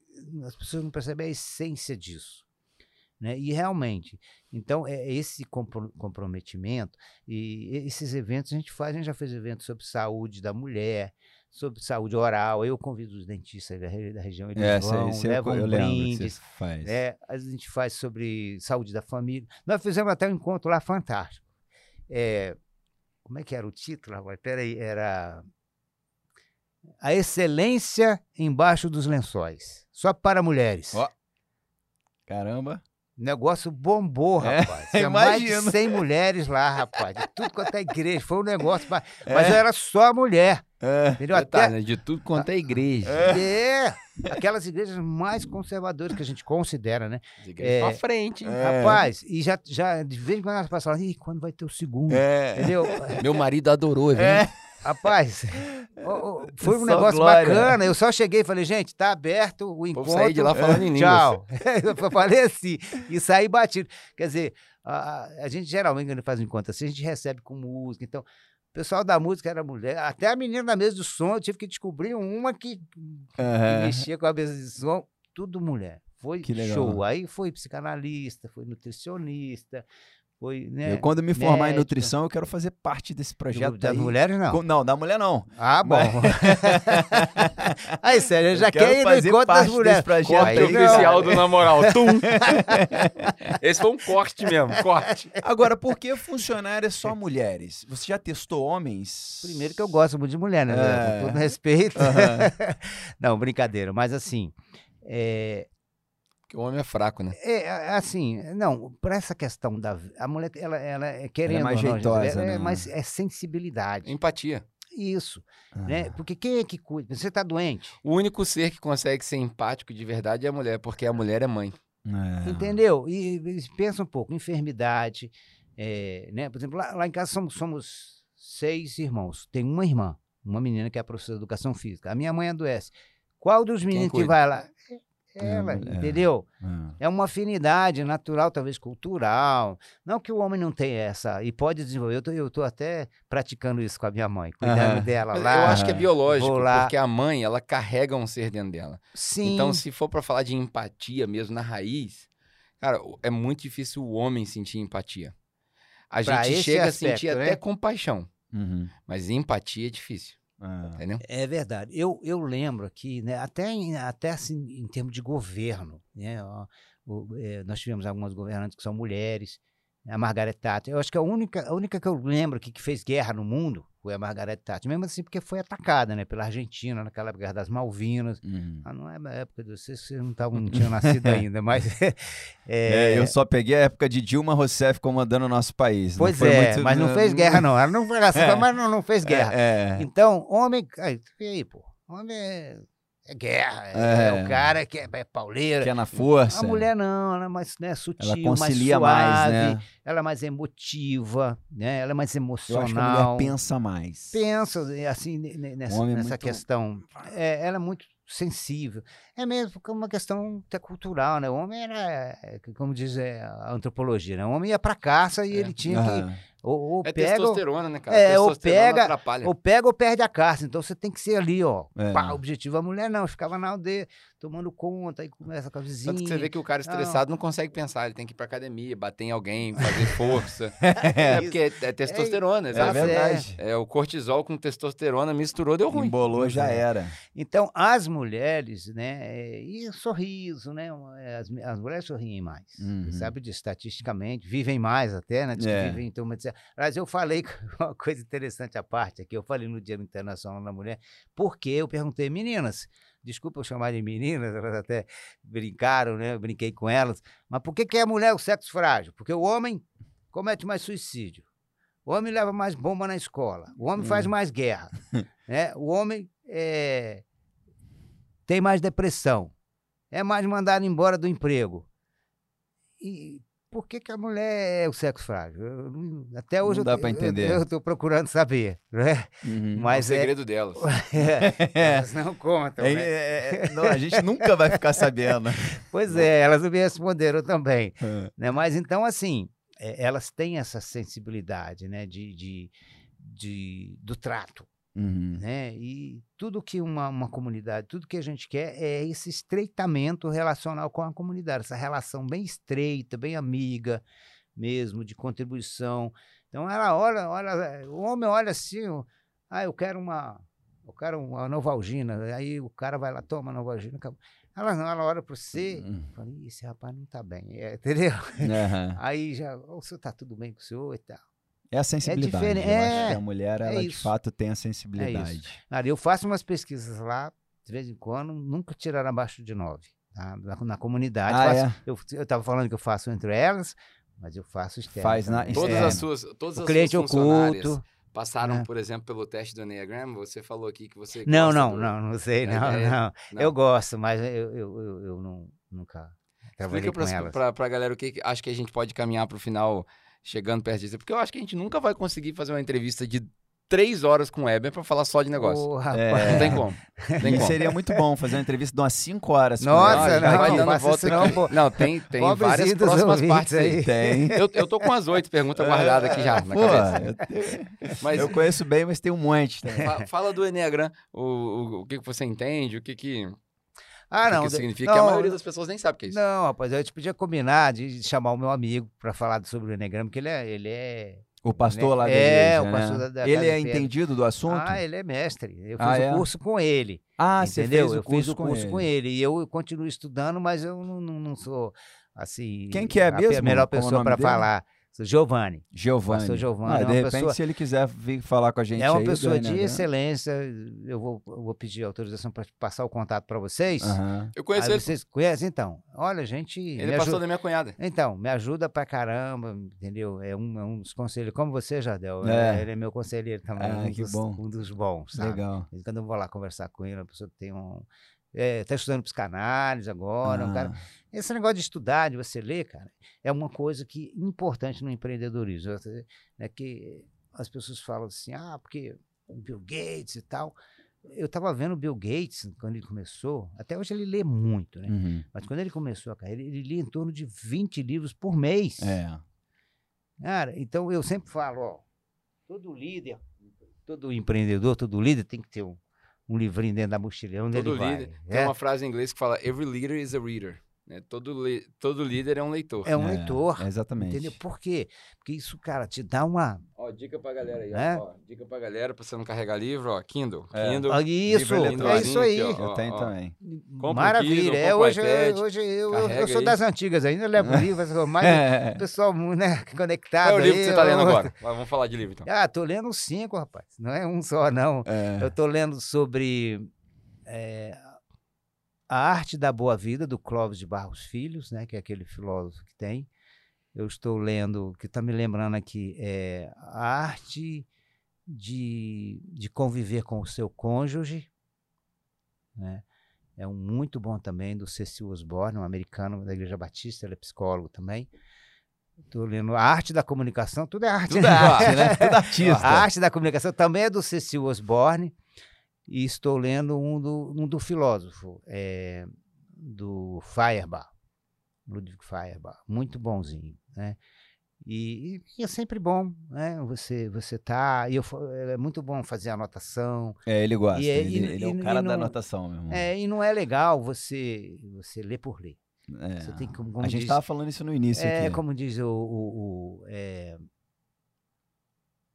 as pessoas não percebem a essência disso. Né? E realmente, então, é esse comprometimento e esses eventos a gente faz, a gente já fez eventos sobre saúde da mulher, sobre saúde oral. Eu convido os dentistas da, da região, eles é, vão, sei, levam eu brindes. Faz. É, a gente faz sobre saúde da família. Nós fizemos até um encontro lá fantástico. É, como é que era o título? Peraí, era A Excelência Embaixo dos Lençóis. Só para mulheres. Oh. Caramba. O negócio bombou, é, rapaz. É, Tinha mais de 100 mulheres lá, rapaz. De tudo quanto é igreja. Foi um negócio. Mas, é. mas era só mulher. É. Entendeu? Até... Né? De tudo quanto é igreja. É. é. Aquelas igrejas mais conservadoras que a gente considera, né? As igrejas é, pra frente, hein? É. Rapaz, e já, já de vez em quando elas passam lá, Ih, quando vai ter o segundo? É. Entendeu? Meu marido adorou, viu? É. Rapaz, foi um negócio glória. bacana. Eu só cheguei e falei, gente, tá aberto o encontro. Saí de lá falando em Tchau. eu falei assim, e saí batido. Quer dizer, a, a gente geralmente, quando faz um encontro assim, a gente recebe com música. Então, o pessoal da música era mulher. Até a menina da mesa do som, eu tive que descobrir uma que, uhum. que mexia com a mesa de som. Tudo mulher. Foi show. Aí foi psicanalista, foi nutricionista, foi, né, eu, quando me formar médica. em nutrição, eu quero fazer parte desse projeto. Das mulheres, não? Não, da mulher não. Ah, bom. Mas... aí, Sérgio, já quer ir no encontro das mulheres. Projeto aí, oficial do Namoral. Tum. Esse foi um corte mesmo, corte. Agora, por que funcionário é só mulheres? Você já testou homens? Primeiro que eu gosto muito de mulher, né? É. Com todo respeito. Uhum. não, brincadeira. Mas assim, é, o homem é fraco, né? É, assim, não, para essa questão da. A mulher, ela, ela é querendo. Ela é mais jeitosa, é, né? Mas é sensibilidade. Empatia. Isso. Ah. Né? Porque quem é que cuida? Você está doente. O único ser que consegue ser empático de verdade é a mulher, porque a mulher é mãe. É. Entendeu? E, e, pensa um pouco, enfermidade. É, né? Por exemplo, lá, lá em casa somos, somos seis irmãos. Tem uma irmã, uma menina que é a professora de educação física. A minha mãe adoece. Qual dos meninos que vai lá? Ela, é, entendeu? É. é. uma afinidade natural, talvez cultural. Não que o homem não tenha essa, e pode desenvolver. Eu tô, eu tô até praticando isso com a minha mãe, cuidando dela lá. Eu acho que é biológico, porque a mãe, ela carrega um ser dentro dela. Sim. Então, se for para falar de empatia mesmo na raiz, cara, é muito difícil o homem sentir empatia. A pra gente chega aspecto, a sentir né? até compaixão, uhum. mas empatia é difícil. Ah. Entendeu? É verdade. Eu, eu lembro aqui, né, até, em, até assim, em termos de governo, né, ó, o, é, nós tivemos algumas governantes que são mulheres, a Margaret Thatcher. Eu acho que a única, a única que eu lembro que, que fez guerra no mundo foi a Margaret Thatcher. Mesmo assim, porque foi atacada, né? Pela Argentina, naquela guerra das Malvinas. Uhum. Ah, não é a época de vocês, vocês não, tavam, não tinham nascido ainda, mas... É... É, eu só peguei a época de Dilma Rousseff comandando o nosso país. Pois é, muito... mas não fez guerra, não. Ela não foi assim, mas não, não fez guerra. É, é. Então, homem... Aí, aí, pô. Homem é é guerra, é, é o cara que é, é pauleira. Que é na força. A mulher não, ela é mais né, sutil, ela concilia mais, suave, mais né? ela é mais emotiva, né? ela é mais emocional. Eu acho que a mulher pensa mais. Pensa, assim, nessa, é nessa muito... questão. É, ela é muito sensível. É mesmo uma questão até cultural, né? O homem era, como diz a antropologia, né? O homem ia para caça e ele tinha que ou, ou é pega, testosterona, né, cara? É, ou pega, atrapalha. ou pega ou perde a caça. Então você tem que ser ali, ó. É. Pá, objetivo. A mulher não, ficava na aldeia tomando conta, aí começa com a vizinha. Tanto que você vê que o cara estressado não, não consegue pensar, ele tem que ir pra academia, bater em alguém, fazer força. é, porque é, é testosterona, é, É verdade. É, o cortisol com testosterona misturou, deu ruim. Embolou, já era. Então, as mulheres, né, é, e sorriso, né, as, as mulheres sorriem mais, uhum. sabe disso, estatisticamente, vivem mais até, né, que vivem, então, mas mas eu falei uma coisa interessante à parte aqui. Eu falei no Dia Internacional da Mulher, porque eu perguntei, meninas, desculpa eu chamar de meninas, elas até brincaram, né? Eu brinquei com elas, mas por que, que a mulher é o sexo frágil? Porque o homem comete mais suicídio. O homem leva mais bomba na escola. O homem hum. faz mais guerra. né? O homem é, tem mais depressão. É mais mandado embora do emprego. E por que, que a mulher é o sexo frágil? Eu, até hoje não dá para entender. Eu estou procurando saber, né? Uhum. Mas é o segredo é... delas. é, elas não contam. É, né? É, não, a gente nunca vai ficar sabendo. pois é, elas me responderam também. É. Né? Mas então, assim, elas têm essa sensibilidade né? de, de, de do trato. Uhum. né? E tudo que uma, uma comunidade, tudo que a gente quer é esse estreitamento relacional com a comunidade, essa relação bem estreita, bem amiga mesmo, de contribuição. Então ela olha, olha, o homem olha assim, ah, eu quero uma, eu quero uma Novalgina, aí o cara vai lá, toma a Novalgina, acabou. Ela não, ela olha para você, Uhum. fala, "Ih, esse rapaz não tá bem, é, entendeu? Aham. Aí já, "Ô, o senhor tá tudo bem com o senhor e tal. É a sensibilidade. diferente- Eu acho é, que a mulher, é ela de isso. fato tem a sensibilidade. Cara, eu faço umas pesquisas lá, de vez em quando, nunca tiraram abaixo de nove, tá? na, na comunidade. Ah, faço- é? eu, eu tava falando que eu faço entre elas, mas eu faço externo. Faz na- também. Todas Externo. as suas, todas O as cliente suas oculto. passaram, né? por exemplo, pelo teste do Enneagram. Você falou aqui que você Não, gosta não, do- não, não sei, não, ideia? não, Não. Eu gosto, mas eu, eu, eu, eu não, nunca trabalhei Explica pra, pra galera o que acho que a gente pode caminhar pro final chegando perto disso. Porque eu acho que a gente nunca vai conseguir fazer uma entrevista de três horas com o Weber pra falar só de negócio. Rapaz. É. Não tem como. Não tem E como. seria muito bom fazer uma entrevista de umas 5 horas. com Nossa, já já vai dando volta não, aqui. pô. Não, tem, tem várias próximas partes aí. aí. Tem. Eu, eu tô com as oito perguntas guardadas aqui já na Pô, cabeça. eu, Mas eu conheço bem, mas tem um monte. também. fa- fala do Enneagram, o, o, o que, que você entende, o que, que, Ah, não. que de- significa, que a não, maioria das pessoas nem sabe o que é isso. Não, rapaz, a gente podia combinar de chamar o meu amigo para falar sobre o Enneagrama, porque ele é, ele é O pastor Né? lá da É, igreja, o pastor né? da- da Ele é entendido do assunto? Ah, ele é mestre. Eu fiz Ah, o é? curso com ele. Ah, você entendeu? fez o eu curso fiz o com curso ele. com ele. E eu continuo estudando, mas eu não, não, não sou assim. Quem que é a mesmo? melhor Qual o pessoa para falar. Sou Giovanni. Giovanni. Pastor Giovanni Ah, é de uma repente, pessoa- se ele quiser vir falar com a gente É uma aí, pessoa de Enneagram. excelência. Eu vou, eu vou pedir autorização para passar o contato para vocês. Aham. Eu conheço Aí ele, vocês conhecem? Então, olha, gente. ele é ajuda- da minha cunhada. Então, me ajuda pra caramba, entendeu? É um, é um dos conselheiros, como você, Jardel. É. É, Ele é meu conselheiro também, Ah, um, que dos, bom. um dos bons, sabe? Legal. Quando eu vou lá conversar com ele, a pessoa que tem um... É, tá estudando psicanálise agora, um cara... Ah, Esse negócio de estudar, de você ler, cara, é uma coisa que importante no empreendedorismo. É que as pessoas falam assim, ah, porque o Bill Gates e tal. Eu estava vendo o Bill Gates quando ele começou, até hoje ele lê muito, né? uhum. Mas quando ele começou a carreira, ele lia em torno de 20 livros por mês. É. Cara, então eu sempre falo, ó, todo líder, todo empreendedor, todo líder tem que ter um, um livrinho dentro da mochila, onde Todo ele vai. líder. Tem É, uma frase em inglês que fala: Every leader is a reader. Né? Todo, todo líder é um leitor. é um É, leitor, Exatamente. entendeu? Por quê? Porque isso, cara, te dá uma... Ó, dica pra galera aí, ó, É? ó. Dica pra galera pra você não carregar livro, ó. Kindle. É. Kindle. Ah, Isso, livro é isso aí. eletrônico, ó. Eu tenho também. um Maravilha. Kindle, é, hoje, iPad, hoje eu, eu, eu sou aí. das antigas ainda, eu levo livros, mas É. o pessoal né, conectado Qual é o livro aí, que você tá lendo eu- agora? Vamos falar de livro então. Ah, tô lendo cinco, rapaz. Não é um só, não. É. Eu estou lendo sobre eh, a arte da boa vida do Clóvis de Barros Filhos, né, que é aquele filósofo que tem. Eu estou lendo, que está me lembrando aqui, é a arte de, de conviver com o seu cônjuge. Né? É um muito bom também do Cecil Osborne, um americano da Igreja Batista, ele é psicólogo também. Estou lendo a arte da comunicação, tudo é arte. Tudo é arte, né? Tudo artista. A arte da comunicação também é do Cecil Osborne. E estou lendo um do, um do filósofo, é, do Feuerbach, Ludwig Feuerbach. Muito bonzinho, né? E, e é sempre bom, né? Você você tá, e eu, fa- é muito bom fazer anotação. É, ele gosta. E é- ele, e- ele é o cara da não- anotação, meu irmão. É, e não é legal você você ler por ler. É. Você tem que, como a gente diz- tava falando isso no início é, aqui. como diz o, o, o, é,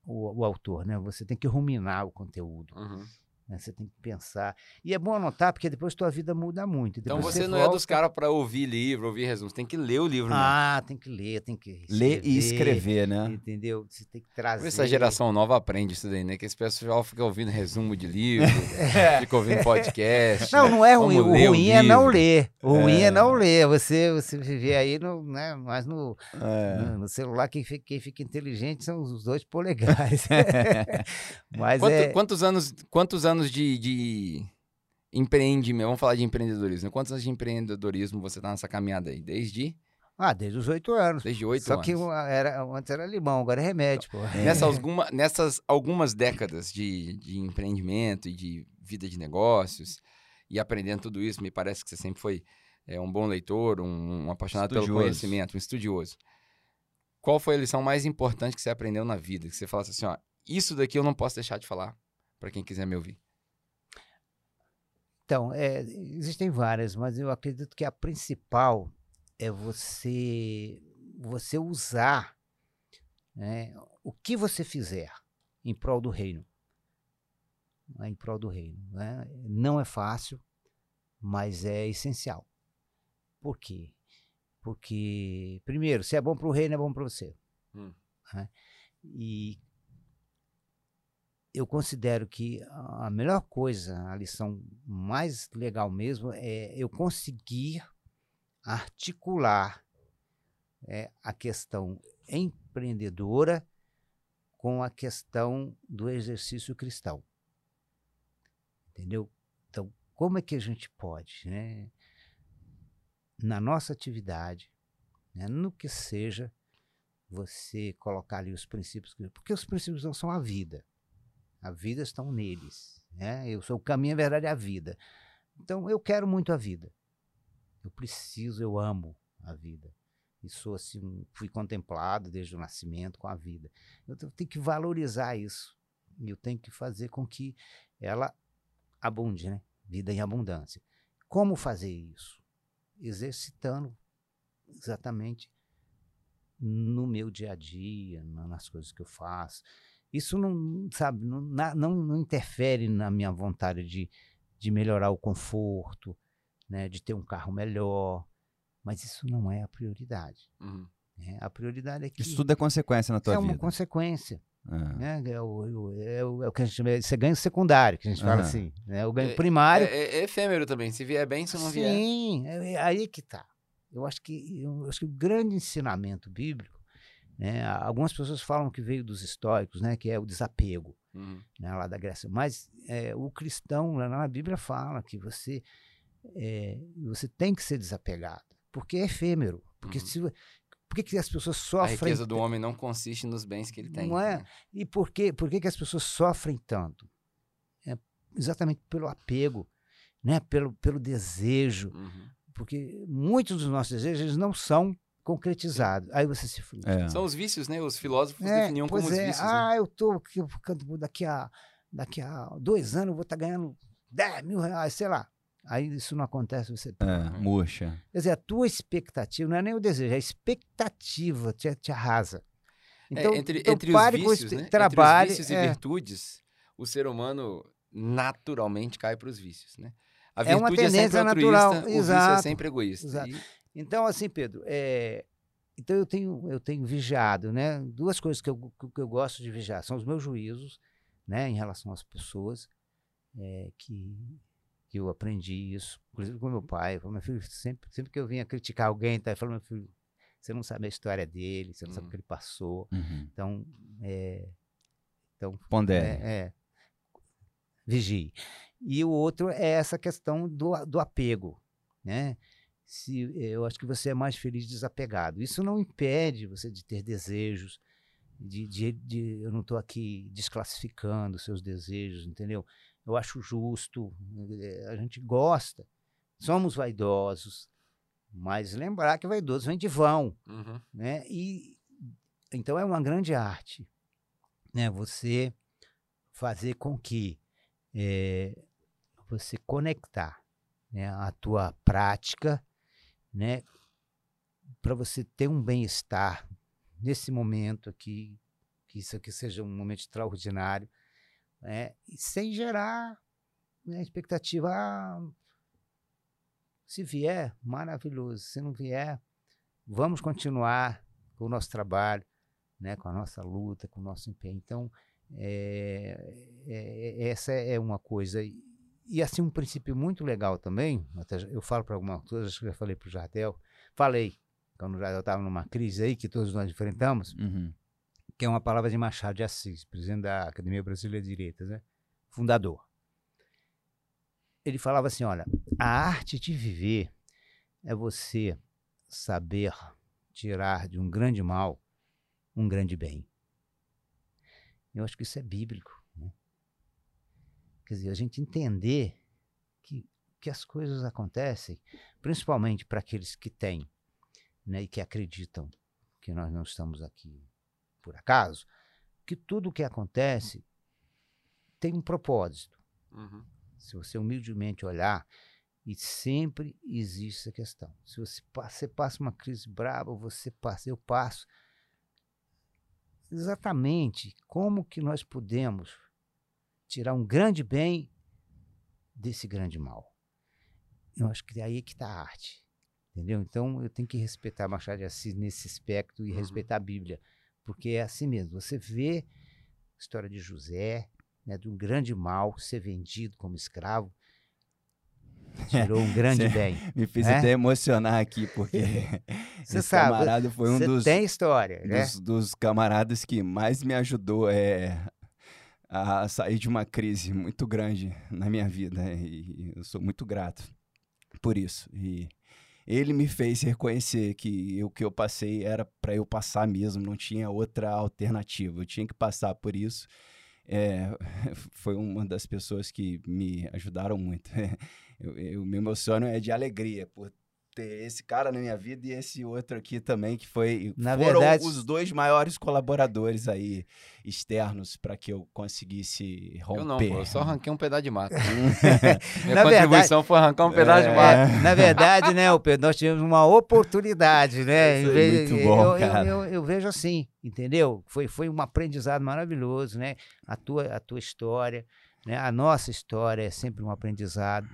o, o autor, né? Você tem que ruminar o conteúdo. Uhum. Né? Você tem que pensar. E é bom anotar, porque depois tua vida muda muito. Então Depois você não é volta- dos caras pra ouvir livro, ouvir resumo. Você tem que ler o livro mesmo. Ah, tem que ler, tem que Ler e escrever, né? Entendeu? Você tem que trazer. ver se a geração nova aprende isso daí, né? Que esse pessoal fica ouvindo resumo de livro, fica ouvindo podcast. Não, não é ruim. Vamos O ler o ruim é não ler. O ruim É. é não ler. Você, você viver aí, no, né, mas no, É. no, no celular, quem fica, quem fica inteligente são os dois polegares. mas Quanto- é. Quantos anos, quantos anos de, de empreendimento? Vamos falar de empreendedorismo. Quantos anos de empreendedorismo você tá nessa caminhada aí? Desde, Ah, desde os oito anos. desde oito Só anos. que uma- era, antes era limão, agora é remédio, pô. Nessa alguma, nessas algumas décadas de, de empreendimento e de vida de negócios e aprendendo tudo isso, me parece que você sempre foi é, um bom leitor, um, um apaixonado pelo Estudioso. conhecimento, um estudioso. Qual foi a lição mais importante que você aprendeu na vida? Que você falasse assim, ó, isso daqui eu não posso deixar de falar, para quem quiser me ouvir? Então, é, existem várias, mas eu acredito que a principal é você você usar né, o que você fizer em prol do reino. Né, em prol do reino. Né? Não é fácil, mas é essencial. Por quê? Porque, primeiro, se é bom para o reino, é bom para você. Hum. Né? E eu considero que a melhor coisa, a lição mais legal mesmo, é eu conseguir articular é, a questão empreendedora com a questão do exercício cristão. Entendeu? Então, como é que a gente pode, né, na nossa atividade, né, no que seja, você colocar ali os princípios, porque os princípios não são a vida. A vida estão neles. Né? Eu sou o caminho, a verdade é a vida. Então, eu quero muito a vida. Eu preciso, eu amo a vida. E sou assim, fui contemplado desde o nascimento com a vida. Eu tenho que valorizar isso. E eu tenho que fazer com que ela abunde, né? Vida em abundância. Como fazer isso? Exercitando exatamente no meu dia a dia, nas coisas que eu faço. Isso não, sabe, não, não, não interfere na minha vontade de, de melhorar o conforto, né, de ter um carro melhor, mas isso não é a prioridade. Uhum. Né? A prioridade é que. Isso tudo é consequência na tua é vida. É uma consequência. Né? É, o, é, o, é, o, que a gente chama, você ganha secundário, que a gente fala assim. Né? O ganho é, primário. É, é, efêmero também. Se vier bem, se não vier. Sim, é, aí que tá. Eu acho que, eu acho que o grande ensinamento bíblico né? Algumas pessoas falam que veio dos históricos, né? que é o desapego uhum. né? lá da Grécia. Mas é, o cristão, lá na Bíblia, fala que você, é, você tem que ser desapegado, porque é efêmero. Porque uhum. se, por que, que as pessoas sofrem? A riqueza do homem não consiste nos bens que ele tem. Não é? Né? E por, que, por que, que as pessoas sofrem tanto? É exatamente pelo apego, né? pelo, pelo desejo. Uhum. Porque muitos dos nossos desejos não são concretizado. Aí você se frustra. É. São os vícios, né? Os filósofos é, definiam como é. os vícios. Né? Ah, né? eu tô daqui a, daqui a dois anos eu vou estar tá ganhando 10 mil reais, sei lá. Aí isso não acontece, você. É, murcha. Quer dizer, a tua expectativa, não é nem o desejo, é a expectativa te, te arrasa. É, então, entre, então entre pare os vícios, com né? trabalho. Entre os vícios e virtudes, o ser humano naturalmente cai para os vícios, né? A virtude é uma tendência é sempre natural. o vício é sempre egoísta. Exato. E... Então, assim, Pedro, é, então eu tenho, eu tenho vigiado, né? Duas coisas que eu, que eu gosto de vigiar são os meus juízos, né? Em relação às pessoas, é, que, que eu aprendi isso, inclusive com meu pai. Meu filho, sempre, sempre que eu vinha criticar alguém, tá, eu falo, meu filho, você não sabe a história dele, você não sabe o hum. que ele passou. Uhum. Então, é, então Pondere. É, é, vigie. E o outro é essa questão do, do apego, né? Se eh, eu acho que você é mais feliz desapegado. Isso não impede você de ter desejos, de, de, de eu não estou aqui desclassificando seus desejos, entendeu? Eu acho justo, eh, a gente gosta, somos vaidosos, mas lembrar que vaidoso vem de vão, uhum. né? E então é uma grande arte, né? Você fazer com que é, você conectar né, a tua prática né? Para você ter um bem-estar nesse momento aqui, que isso aqui seja um momento extraordinário, né? E sem gerar né, expectativa. Ah, se vier, maravilhoso. Se não vier, vamos continuar com o nosso trabalho, né, com a nossa luta, com o nosso empenho. Então, é, é, essa é uma coisa. E assim, um princípio muito legal também, eu falo para algumas coisas, acho que já falei para o Jardel, falei, quando o Jardel estava numa crise aí que todos nós enfrentamos, uhum. que é uma palavra de Machado de Assis, presidente da Academia Brasileira de Direitas, né? fundador. Ele falava assim: olha, a arte de viver é você saber tirar de um grande mal um grande bem. Eu acho que isso é bíblico. Quer dizer, a gente entender que, que as coisas acontecem, principalmente para aqueles que têm né, e que acreditam que nós não estamos aqui por acaso, que tudo o que acontece tem um propósito. Uhum. Se você humildemente olhar, e sempre existe essa questão. Se você, pa- você passa uma crise brava, você passa, eu passo. Exatamente como que nós podemos tirar um grande bem desse grande mal? Eu acho que é aí que está a arte. Entendeu? Então eu tenho que respeitar Machado de Assis nesse aspecto e Uhum. respeitar a Bíblia. Porque é assim mesmo. Você vê a história de José, né, de um grande mal ser vendido como escravo, tirou um grande Cê- bem. Me fez É? até emocionar aqui, porque esse sabe, camarada foi um dos, tem história, né? dos, dos camaradas que mais me ajudou é, a sair de uma crise muito grande na minha vida. E eu sou muito grato por isso. E ele me fez reconhecer que o que eu passei era para eu passar mesmo, não tinha outra alternativa. Eu tinha que passar por isso. É, foi uma das pessoas que me ajudaram muito. Eu, eu me emociono é de alegria por ter esse cara na minha vida e esse outro aqui também que foi Na foram verdade- os dois maiores colaboradores aí externos para que eu conseguisse romper. Eu não, pô, eu só arranquei um pedaço de mato. Minha Na contribuição foi arrancar um pedaço de É. mato. Na verdade, né, o Pedro, nós tivemos uma oportunidade, né? Isso vez- muito bom, eu, eu- cara. Eu, eu vejo assim, entendeu? Foi, foi um aprendizado maravilhoso, né? A tua, a tua história, né? a nossa história é sempre um aprendizado.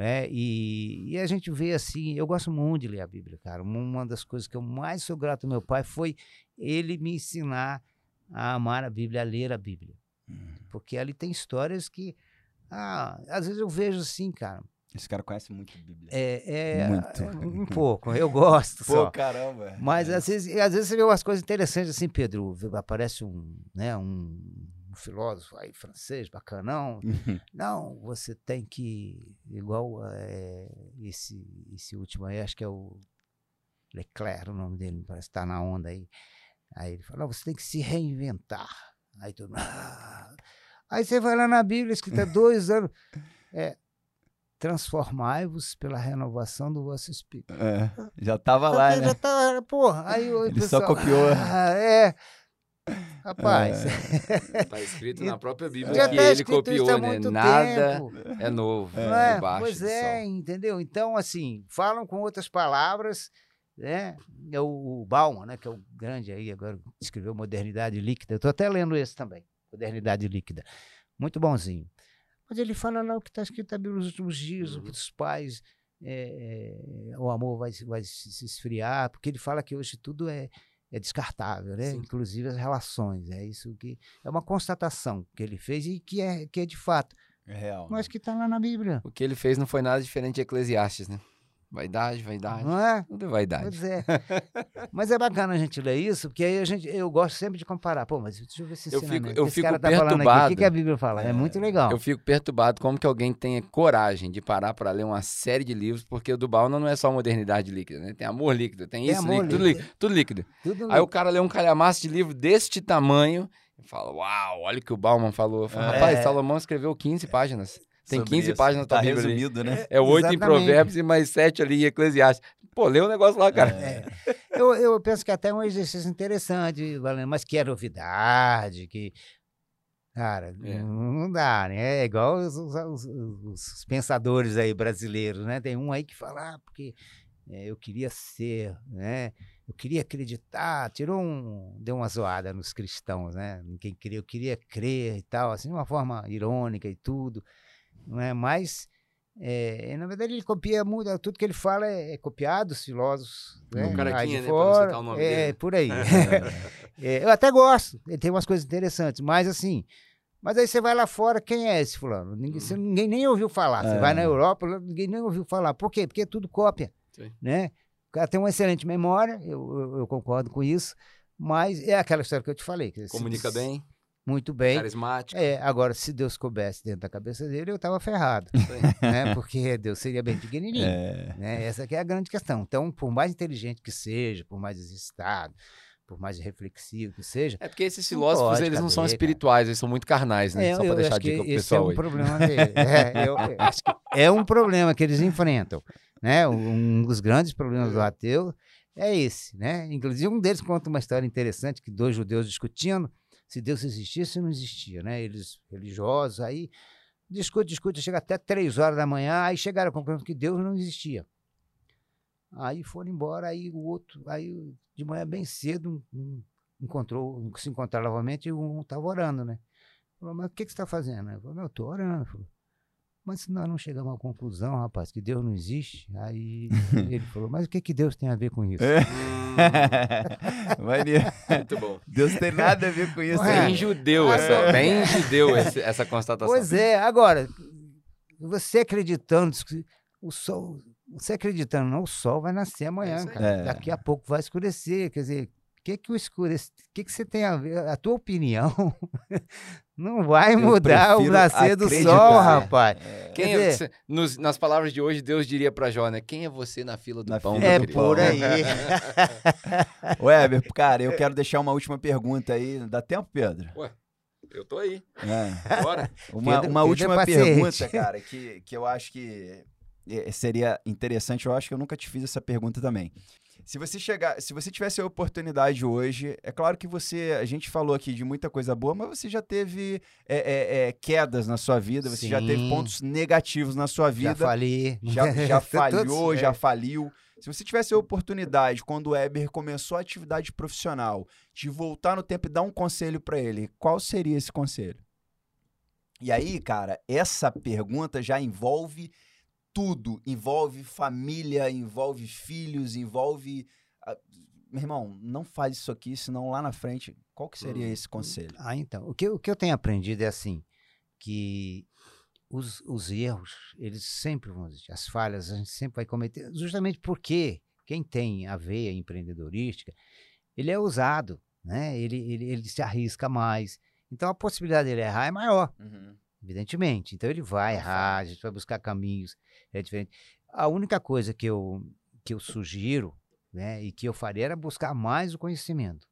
Né? E, e a gente vê assim, eu gosto muito de ler a Bíblia, cara. Uma- das coisas que eu mais sou grato ao meu pai foi ele me ensinar a amar a Bíblia, a ler a Bíblia. Hum, Porque ali tem histórias que, ah, às vezes eu vejo assim, cara. Esse cara conhece muito Bíblia. É, é, Muito. é, um pouco, eu gosto Pô, só. caramba. Mas É. às vezes, às vezes você vê umas coisas interessantes assim, Pedro. Aparece um, né, um filósofo aí francês, bacanão. Não, você tem que, igual é, esse, esse último aí, acho que é o Leclerc, o nome dele, parece que tá na onda aí. Aí ele fala, "Não, você tem que se reinventar. Aí todo mundo, "Ah." Aí você vai lá na Bíblia, escrita dois anos, é, transformai-vos pela renovação do vosso espírito. É, já tava lá, né? já tá, porra, aí o Ele só pessoal, copiou. Ah, é. Rapaz, Tá escrito na própria Bíblia já que tá ele copiou, isso há né? Nada tempo. é novo é? debaixo Pois do é, sol. entendeu? Então, assim, falam com outras palavras, né? É o, o Bauman, né, que é o grande aí, agora escreveu Modernidade Líquida. Eu tô até lendo esse também, Modernidade Líquida. Muito bonzinho. Mas ele fala lá o que está escrito na Bíblia nos últimos dias, Uhum. que os pais, é, é, o amor vai, vai se se esfriar, porque ele fala que hoje tudo é, é descartável, né? Sim. Inclusive as relações. É isso que é uma constatação que ele fez e que é, que é de fato. É real. Mas que está lá na Bíblia. O que ele fez não foi nada diferente de Eclesiastes, né? Vaidade, vaidade. Não é? Tudo é vaidade. Pois é. mas é bacana a gente ler isso, porque aí a gente, eu gosto sempre de comparar. Pô, mas deixa eu ver se Eu fico- eu esse fico cara tá falando aqui. O que, perturbado. a Bíblia fala? É, muito legal. Eu fico perturbado como que alguém tenha coragem de parar para ler uma série de livros, porque o do Bauman não é só modernidade líquida, né? Tem amor líquido, tem, Tem isso amor líquido, tudo líquido. líquido, tudo líquido. Tudo Aí o cara lê um calhamaço de livro deste tamanho e fala, uau, olha o que o Bauman falou. Falo, É. Rapaz, Salomão escreveu 15 páginas. Tem Sobre 15 isso. páginas na tua Tá Bíblia ali. resumido, né? É oito em Exatamente. provérbios e mais sete ali em Eclesiastes. Pô, lê o negócio lá, cara. É. Eu, eu penso que até é um exercício interessante, Valendo, mas que é novidade, que. Cara, É. não não dá, né? É igual os, os- os- os pensadores aí brasileiros, né? Tem um aí que fala, ah, porque é, eu queria ser, né? Eu queria acreditar, tirou um. deu uma zoada nos cristãos, né? Quem queria, eu queria crer e tal, assim, de uma forma irônica e tudo, não é? Mas. É, na verdade, ele copia muito, tudo que ele fala é, é copiado dos filósofos. O Né? Caraquinha, de né, fora, o nome é, dele. por aí. É, eu até gosto, ele tem umas coisas interessantes, mas assim. Mas aí você vai lá fora, quem é esse fulano? Ninguém, você- ninguém nem ouviu falar. Você É. vai na Europa, lá, ninguém nem ouviu falar. Por quê? Porque é tudo cópia. Sim. Né? O cara tem uma excelente memória, eu, eu- eu concordo com isso, mas é aquela história que eu te falei. que se- Comunica bem, Muito bem. carismático. É, agora, se Deus coubesse dentro da cabeça dele, eu estava ferrado, aí. né? Porque Deus seria bem pequenininho. É. Né? Essa é a grande questão. Então, por mais inteligente que seja, por mais existado, por mais reflexivo que seja, É porque esses filósofos, eles não são cara. espirituais, eles são muito carnais, né? é, Só pra deixar a dica pro esse é pessoal um aí. problema dele. É, eu- eu acho que é um problema que eles enfrentam. Né? Um dos grandes problemas do ateu é esse. Né? Inclusive, um deles conta uma história interessante que dois judeus discutindo se Deus existisse não existia, né? Eles religiosos, aí discute, discute, chega até três horas da manhã, aí chegaram à conclusão que Deus não existia. Aí foram embora, aí o outro, aí de manhã bem cedo, um, encontrou, se encontraram novamente e um estava orando, né? Falou, mas o que, que você está fazendo? Eu falei, não, eu estou orando. Falou, mas se nós não chegamos à conclusão, rapaz, que Deus não existe, aí ele falou, mas o que, que Deus tem a ver com isso? É. Maneiro. Muito bom. Deus tem nada a ver com isso. Ué. Bem judeu, essa, bem judeu esse- essa constatação. Pois é, agora, você acreditando, que o sol, você acreditando, não, o sol vai nascer amanhã, aí. cara. É. Daqui a pouco vai escurecer, quer dizer, que que o escurece, o que que você tem a ver, a tua opinião não vai mudar o nascer do sol, rapaz. Quem Quer é dizer- nos- nas palavras de hoje, Deus diria pra Jó, né? Quem é você na fila do Na pão? fila meu É do por pão. aí. Weber, cara, eu quero deixar uma última pergunta aí. Dá tempo, Pedro? Eu tô aí. É. Bora. Uma, Pedro- uma Pedro é última paciente. pergunta, cara, que, que eu acho que eh, seria interessante. Eu acho que eu nunca te fiz essa pergunta também. Se você chegar, se você tivesse a oportunidade hoje, é claro que você, a gente falou aqui de muita coisa boa, mas você já teve é, é, é, quedas na sua vida, você já teve Sim. pontos negativos na sua Já vida, falei. já, já falhou, já certo. faliu. Se você tivesse a oportunidade, quando o Weber começou a atividade profissional, de voltar no tempo e dar um conselho pra ele, qual seria esse conselho? E aí, cara, essa pergunta já envolve tudo. Envolve família, envolve filhos, envolve. ah, Meu irmão, não faz isso aqui, senão lá na frente, qual que seria Hum, esse conselho? Ah, então, o que, eu- o que eu tenho aprendido é assim, que os, os erros, eles sempre vão existir, as falhas a gente sempre vai cometer, justamente porque quem tem a veia empreendedorística, ele é ousado, né? ele, ele, ele se arrisca mais, então a possibilidade dele errar é maior, evidentemente, então ele vai Não errar, a gente vai buscar caminhos, é diferente. A única coisa que eu, que eu sugiro, né, e que eu faria era buscar mais o conhecimento,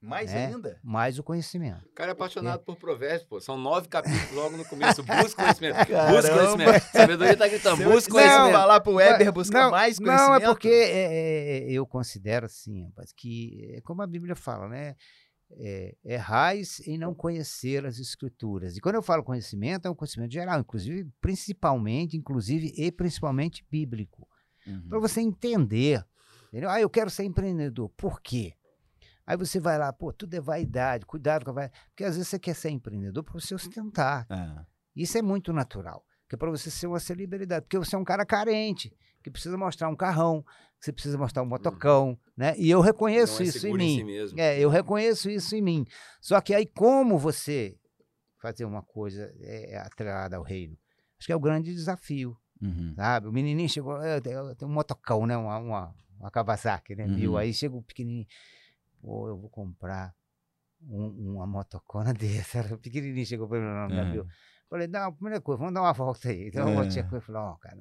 Mais É. ainda? mais o conhecimento. O cara é apaixonado por provérbios, pô. São nove capítulos logo no começo. Busca conhecimento. Busca conhecimento. Sabedoria tá gritando. Busca conhecimento. falar pro Weber Não, buscar não, mais conhecimento. Não, é porque é, é, eu considero assim, rapaz, que é como a Bíblia fala, né? É, errais em não conhecer as escrituras. E quando eu falo conhecimento, é um conhecimento geral, inclusive, principalmente, inclusive e principalmente bíblico. Uhum. Para você entender. Entendeu? Ah, eu quero ser empreendedor. Por quê? Aí você vai lá, pô, tudo é vaidade, cuidado com a vaidade. Porque às vezes você quer ser empreendedor para você sustentar. É. Isso é muito natural. Que é para você ser uma celebridade. Porque você é um cara carente, que precisa mostrar um carrão, você precisa mostrar um motocão, né? E eu reconheço Não é isso em mim. si mesmo. É, eu reconheço isso em mim. Só que aí, como você fazer uma coisa é, atrelada ao reino? Acho que é o grande desafio, Uhum. sabe? O menininho chegou, eu tenho, eu tenho um motocão, né? Uma, uma, uma Kawasaki, né? Mil. Uhum. Aí chega o pequenininho, pô, eu vou comprar um- uma motocona dessa. O pequenininho chegou para mim nome da Uhum. Bill. Falei, não, primeira coisa, vamos dar uma volta aí. Então, É. eu voltei com ele e falei, ó, cara,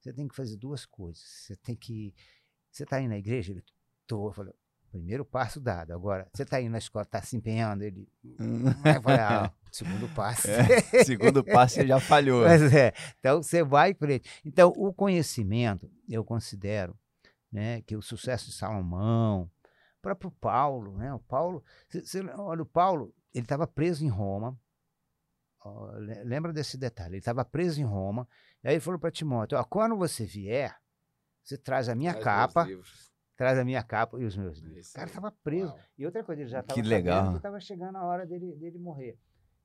você tem que fazer duas coisas. Você tem que. Você tá indo na igreja? Ele, tô. Eu falei, primeiro passo dado. Agora, você tá indo na escola, tá se empenhando? Ele. Aí eu falei, ah, segundo passo. É, segundo passo você já falhou. Mas é, então você vai em frente. Então, o conhecimento, eu considero né, que o sucesso de Salomão, o próprio Paulo, né? O Paulo, cê- cê- olha, o Paulo, ele estava preso em Roma. ó, le- lembra desse detalhe? Ele estava preso em Roma. E aí ele falou para Timóteo: ó, quando você vier, você traz a minha Traz capa, meus livros. traz a minha capa e os meus livros. Isso O cara estava preso. Uau. E outra coisa, ele já estava legal. que estava chegando a hora dele, dele morrer,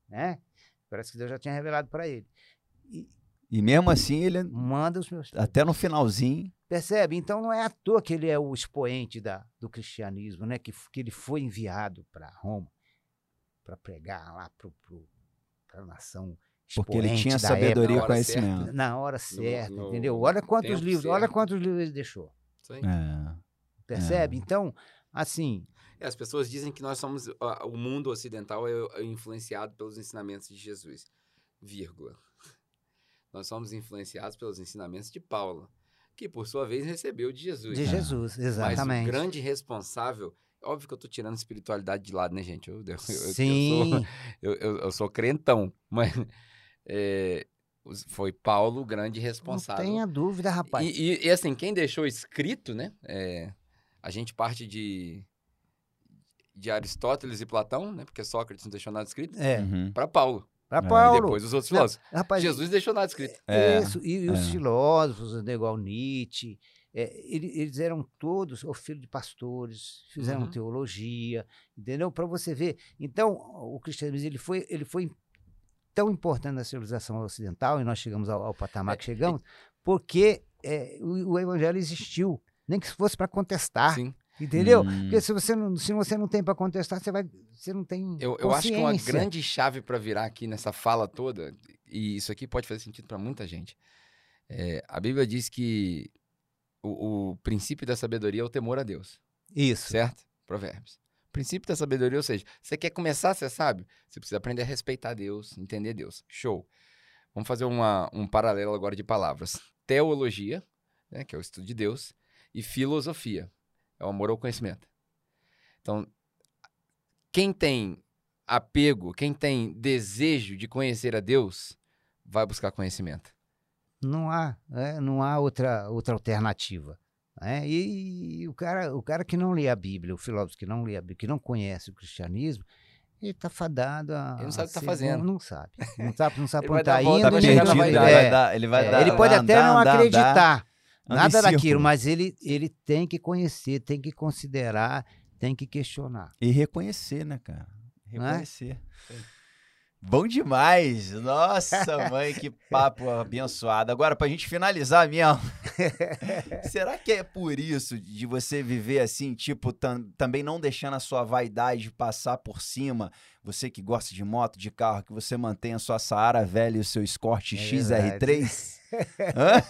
né? Parece que Deus já tinha revelado para ele. E E mesmo assim, ele manda os meus até no finalzinho. Percebe? Então não é à toa que ele é o expoente da, do cristianismo, né? Que, que ele foi enviado para Roma para pregar lá para a nação Porque ele tinha sabedoria e conhecimento. na hora certa, no entendeu? Olha quantos livros, olha certo. quantos livros ele deixou. Isso aí. É. Percebe? Então, assim, É, as pessoas dizem que nós somos. o mundo ocidental é, é influenciado pelos ensinamentos de Jesus. Vírgula. Nós somos influenciados pelos ensinamentos de Paulo, que por sua vez recebeu de Jesus. de É. Jesus, Mas exatamente. o grande responsável. Óbvio que eu tô tirando a espiritualidade de lado, né, gente? Eu, eu, eu- eu Sim, sou, eu, eu- eu sou crentão, mas é, foi Paulo o grande não responsável. tenha dúvida, rapaz. E, e- e, assim, quem deixou escrito, né? é, a gente parte de. de Aristóteles e Platão, né? Porque Sócrates não deixou nada escrito, É, Uhum. para Paulo. para É, E Paulo. depois os outros Não, filósofos. Rapaz, Jesus deixou nada escrito. É, Isso, e, e os é. filósofos, igual Nietzsche, é, ele- eles eram todos o filho de pastores, fizeram Uhum. teologia, entendeu? Para você ver. Então, o cristianismo ele foi, ele foi tão importante na civilização ocidental, e nós chegamos ao, ao patamar que chegamos, porque é, o, o evangelho existiu, nem que fosse para contestar, Sim. entendeu? Hum. Porque se você não, se você não tem para contestar, você vai, você não tem Eu, eu acho que uma grande chave para virar aqui nessa fala toda, e isso aqui pode fazer sentido para muita gente. é, a Bíblia diz que o, o princípio da sabedoria é o temor a Deus, Isso. certo? Provérbios. Princípio da sabedoria, ou seja, você quer começar a ser sábio? Você precisa aprender a respeitar Deus, entender Deus. Show. Vamos fazer uma, um paralelo agora de palavras. Teologia, né, que é o estudo de Deus, e filosofia, é o amor ao conhecimento. Então, quem tem apego, quem tem desejo de conhecer a Deus, vai buscar conhecimento. Não há, é, não há outra, outra alternativa. Né? E, o, cara, o cara que não lê a Bíblia, o filósofo que não lê a Bíblia, que não conhece o cristianismo, ele está fadado a. Ele não sabe o que tá ser- fazendo. Não, não sabe. Não sabe, não sabe onde está indo. onde na vai- ele vai é, dar, ele vai é, dar, ele pode vai até andar, não andar, acreditar anda em nada daquilo, mas ele, ele tem que conhecer, tem que considerar, tem que questionar. E reconhecer, né, cara? Não é? Bom demais! Nossa, mãe, que papo abençoado. Agora, pra gente finalizar mesmo, será que é por isso de você viver assim, tipo, tam- também não deixando a sua vaidade passar por cima? Você que gosta de moto, de carro, que você mantém a sua Saara velha e o seu Escort É XR3? Hã?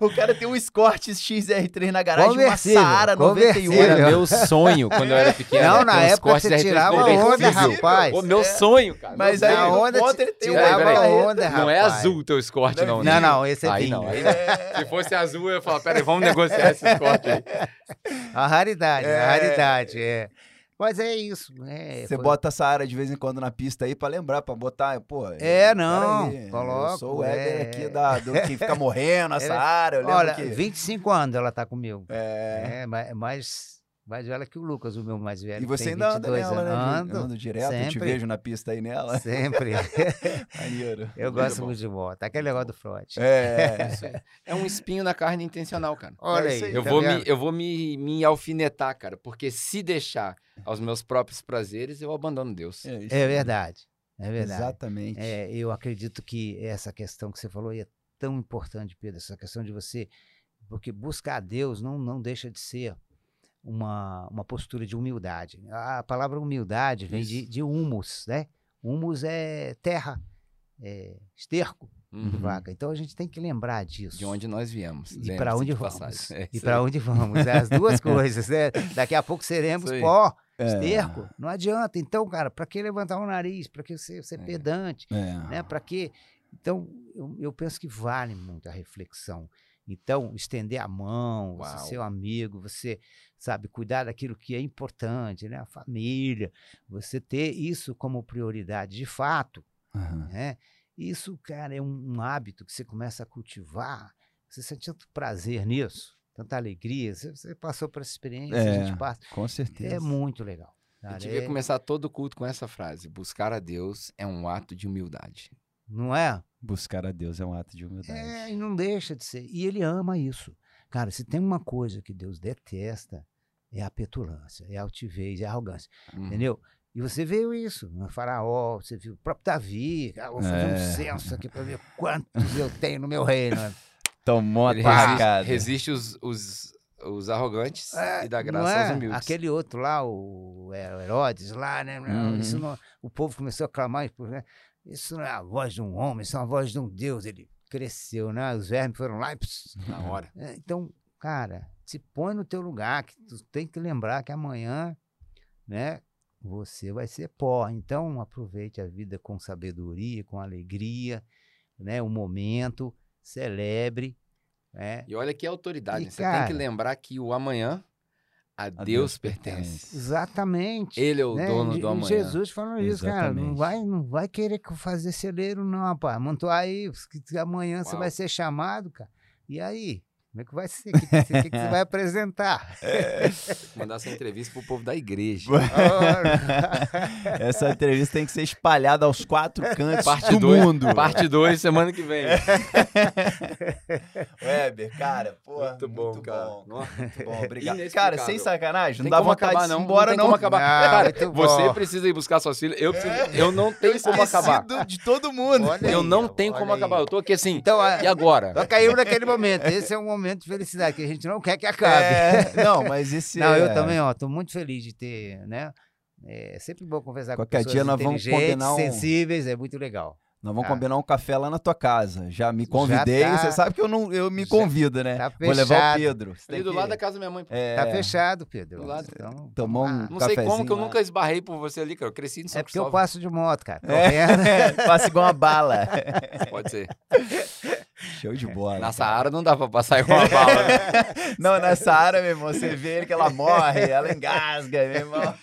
o cara tem um Escort XR3 na garagem, uma Saara conversível. 91. Era meu sonho quando eu era pequeno. Não, ter na época você R3 tirava conversível. onda, rapaz. O meu sonho, cara. Mas meu aí, Na onda, ti- ele tem tirava onda, Não é rapaz. azul o teu escorte, não. Não, né? não, esse é Aí vinho. não, aí É. Se fosse azul, eu ia falar, peraí, vamos negociar esse escorte aí. A raridade, É. a raridade, é. Mas é isso. É, Você foi- bota essa área de vez em quando na pista aí pra lembrar, pra botar, pô. É, não, peraí, coloco, Eu sou o Éder é. aqui da, do que fica morrendo, essa É. área. Eu lembro Olha, que... 25 anos ela tá comigo. É. É, mais, mais, velha que o Lucas, o meu mais velho. E você tem ainda anda 22 nela, né? Ando, Ando, direto, eu te sempre. vejo na pista aí nela. sempre. Maneiro. Eu gosto muito de moto. Aquele negócio do Freud. É. Isso aí. É um espinho na carne intencional, cara. Olha É isso aí. aí. Eu tá vou, vendo? me, eu vou me, me alfinetar, cara, porque se deixar aos meus próprios prazeres, eu abandono Deus. É, isso É verdade. É verdade. Exatamente. É, eu acredito que essa questão que você falou aí é tão importante, Pedro, essa questão de você. Porque buscar a Deus não, não deixa de ser uma, uma postura de humildade. A palavra humildade vem de, Isso. de humus, né? Humus é terra, é esterco de Uhum. vaca. Então a gente tem que lembrar disso. De onde nós viemos. E lembre-se para onde de vamos? passagem. É e para onde vamos? É As duas coisas, né? Daqui a pouco seremos pó, É. esterco. Não adianta. Então, cara, para que levantar o nariz? Para que ser, ser É. pedante? É. né? Para quê? Então, eu, eu penso que vale muito a reflexão. Então, estender a mão, Uau. ser um amigo, você, sabe, cuidar daquilo que é importante, né? A família, você ter isso como prioridade de fato, Aham. né? Isso, cara, é um, um hábito que você começa a cultivar. Você sente tanto prazer nisso, tanta alegria. Você, você passou por essa experiência, a É, gente passa. Com certeza. É muito legal. Eu cara, devia é- começar todo o culto com essa frase: buscar a Deus é um ato de humildade. Não é? Buscar a Deus é um ato de humildade. É, e não deixa de ser. E ele ama isso. Cara, se tem uma coisa que Deus detesta, é a petulância, é a altivez, é a arrogância. Uhum. Entendeu? E você viu isso no Faraó, você viu o próprio Davi. Ah, vou fazer É. um censo aqui para ver quantos eu tenho no meu reino. Tomou a resiste, resiste os, os, os arrogantes É, e dá não graça é? aos humildes. Aquele outro lá, o Her- Herodes, lá, né? Uhum. isso não- o povo começou a clamar, né? Isso não é a voz de um homem, isso é a voz de um Deus. Ele cresceu, né? Os vermes foram lá e pss, Na hora. É, Então, cara, se põe no teu lugar, que tu tem que lembrar que amanhã, né, você vai ser pó. Então, aproveite a vida com sabedoria, com alegria, né, o momento, celebre, né? E olha que autoridade. E, Você tem cara- que lembrar que o amanhã a, A Deus, pertence. Exatamente. Ele é o né? dono do amanhã. Jesus falando isso, cara. Não Exatamente. vai, não vai querer fazer celeiro, não, rapaz. Montou aí, amanhã você Uau. vai ser chamado, cara. E aí? Como é que vai ser? O que, que, que, que você vai apresentar? Mandar essa entrevista pro povo da igreja. Essa entrevista tem que ser espalhada aos quatro cantos Parte do dois, mundo. Parte 2, semana que vem. Weber, cara, pô, Muito bom, cara. bom. Muito bom, obrigado. Cara, sem sacanagem, não Tem dá como vontade acabar, de ir não. embora, não como acabar. Ah, Cara, muito você precisa ir buscar suas filhas. Eu, preciso- eu não tenho como acabar. De todo mundo. Olha Eu aí, não tenho como aí. acabar. Eu tô aqui assim. Então, E agora? Nós caímos naquele momento. Esse é um momento de felicidade que a gente não quer que acabe. É, não, mas esse Não, eu é- também, ó, tô muito feliz de ter, né? É sempre bom conversar Qualquer com pessoas dia nós vamos combinar um- sensíveis, é muito legal. Nós vamos Tá. combinar um café lá na tua casa. Já me convidei, tá. você sabe que eu não eu me Já convido, né? tá Vou levar o fechado. Pedro. Ali tem do que- lado da casa da minha mãe. é, Tá fechado, Pedro. Do lado. Então, Tomou um. Não sei como que eu lá. nunca esbarrei por você ali, cara. Eu cresci em São É porque eu passo de moto, cara. É, correndo. passa igual uma bala. Pode ser. Show de bola. Na. Saara não dá pra passar igual uma bala. né? Não, nessa área, meu irmão, você vê ele que ela morre, ela engasga, meu irmão.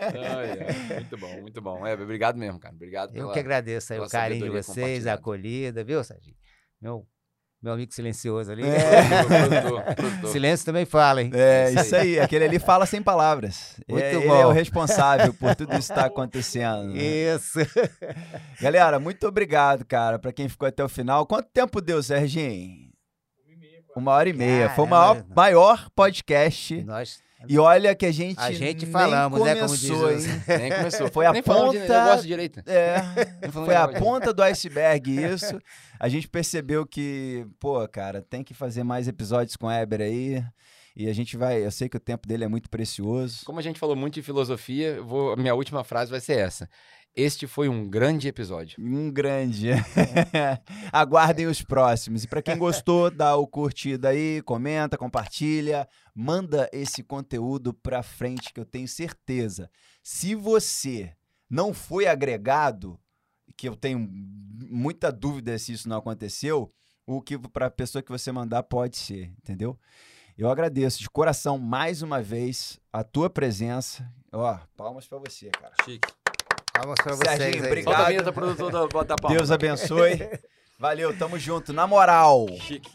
Ai, Muito bom, muito bom. É, obrigado mesmo, cara. Obrigado Eu pela... que agradeço aí o carinho de vocês, a acolhida, viu, Serginho? Meu, meu amigo silencioso ali. Produtor, produtor. Silêncio também fala, hein? É, isso aí. Aquele ali fala sem palavras. Muito é, Ele bom. é o responsável por tudo isso que tá acontecendo. né? Isso. Galera, muito obrigado, cara, pra quem ficou até o final. Quanto tempo deu, Serginho? Uma hora e meia. Foi o maior, maior podcast. Nós, E olha que a gente. a gente nem falamos, né? Como começou, diz hein? Nem começou. Foi a Nem falamos de ponta- negócio direito. É, Nem falamos foi a de ponta do iceberg isso. A gente percebeu que, pô, cara, tem que fazer mais episódios com o Eber aí. E a gente vai. Eu sei que o tempo dele é muito precioso. Como a gente falou muito de filosofia, eu vou, minha última frase vai ser essa. Este foi um grande episódio. Um grande. Aguardem os próximos. E para quem gostou, dá o curtida aí, comenta, compartilha, manda esse conteúdo pra frente que eu tenho certeza. Se você não foi agregado, que eu tenho muita dúvida se isso não aconteceu, o que para a pessoa que você mandar pode ser, entendeu? Eu agradeço de coração mais uma vez a tua presença. Ó, palmas pra você, cara. Chique. Palmas pra vocês Serginho, aí. obrigado. Solta a vinheta, produtor da Bota Palma. Deus abençoe. Valeu, tamo junto. Na moral. Chique.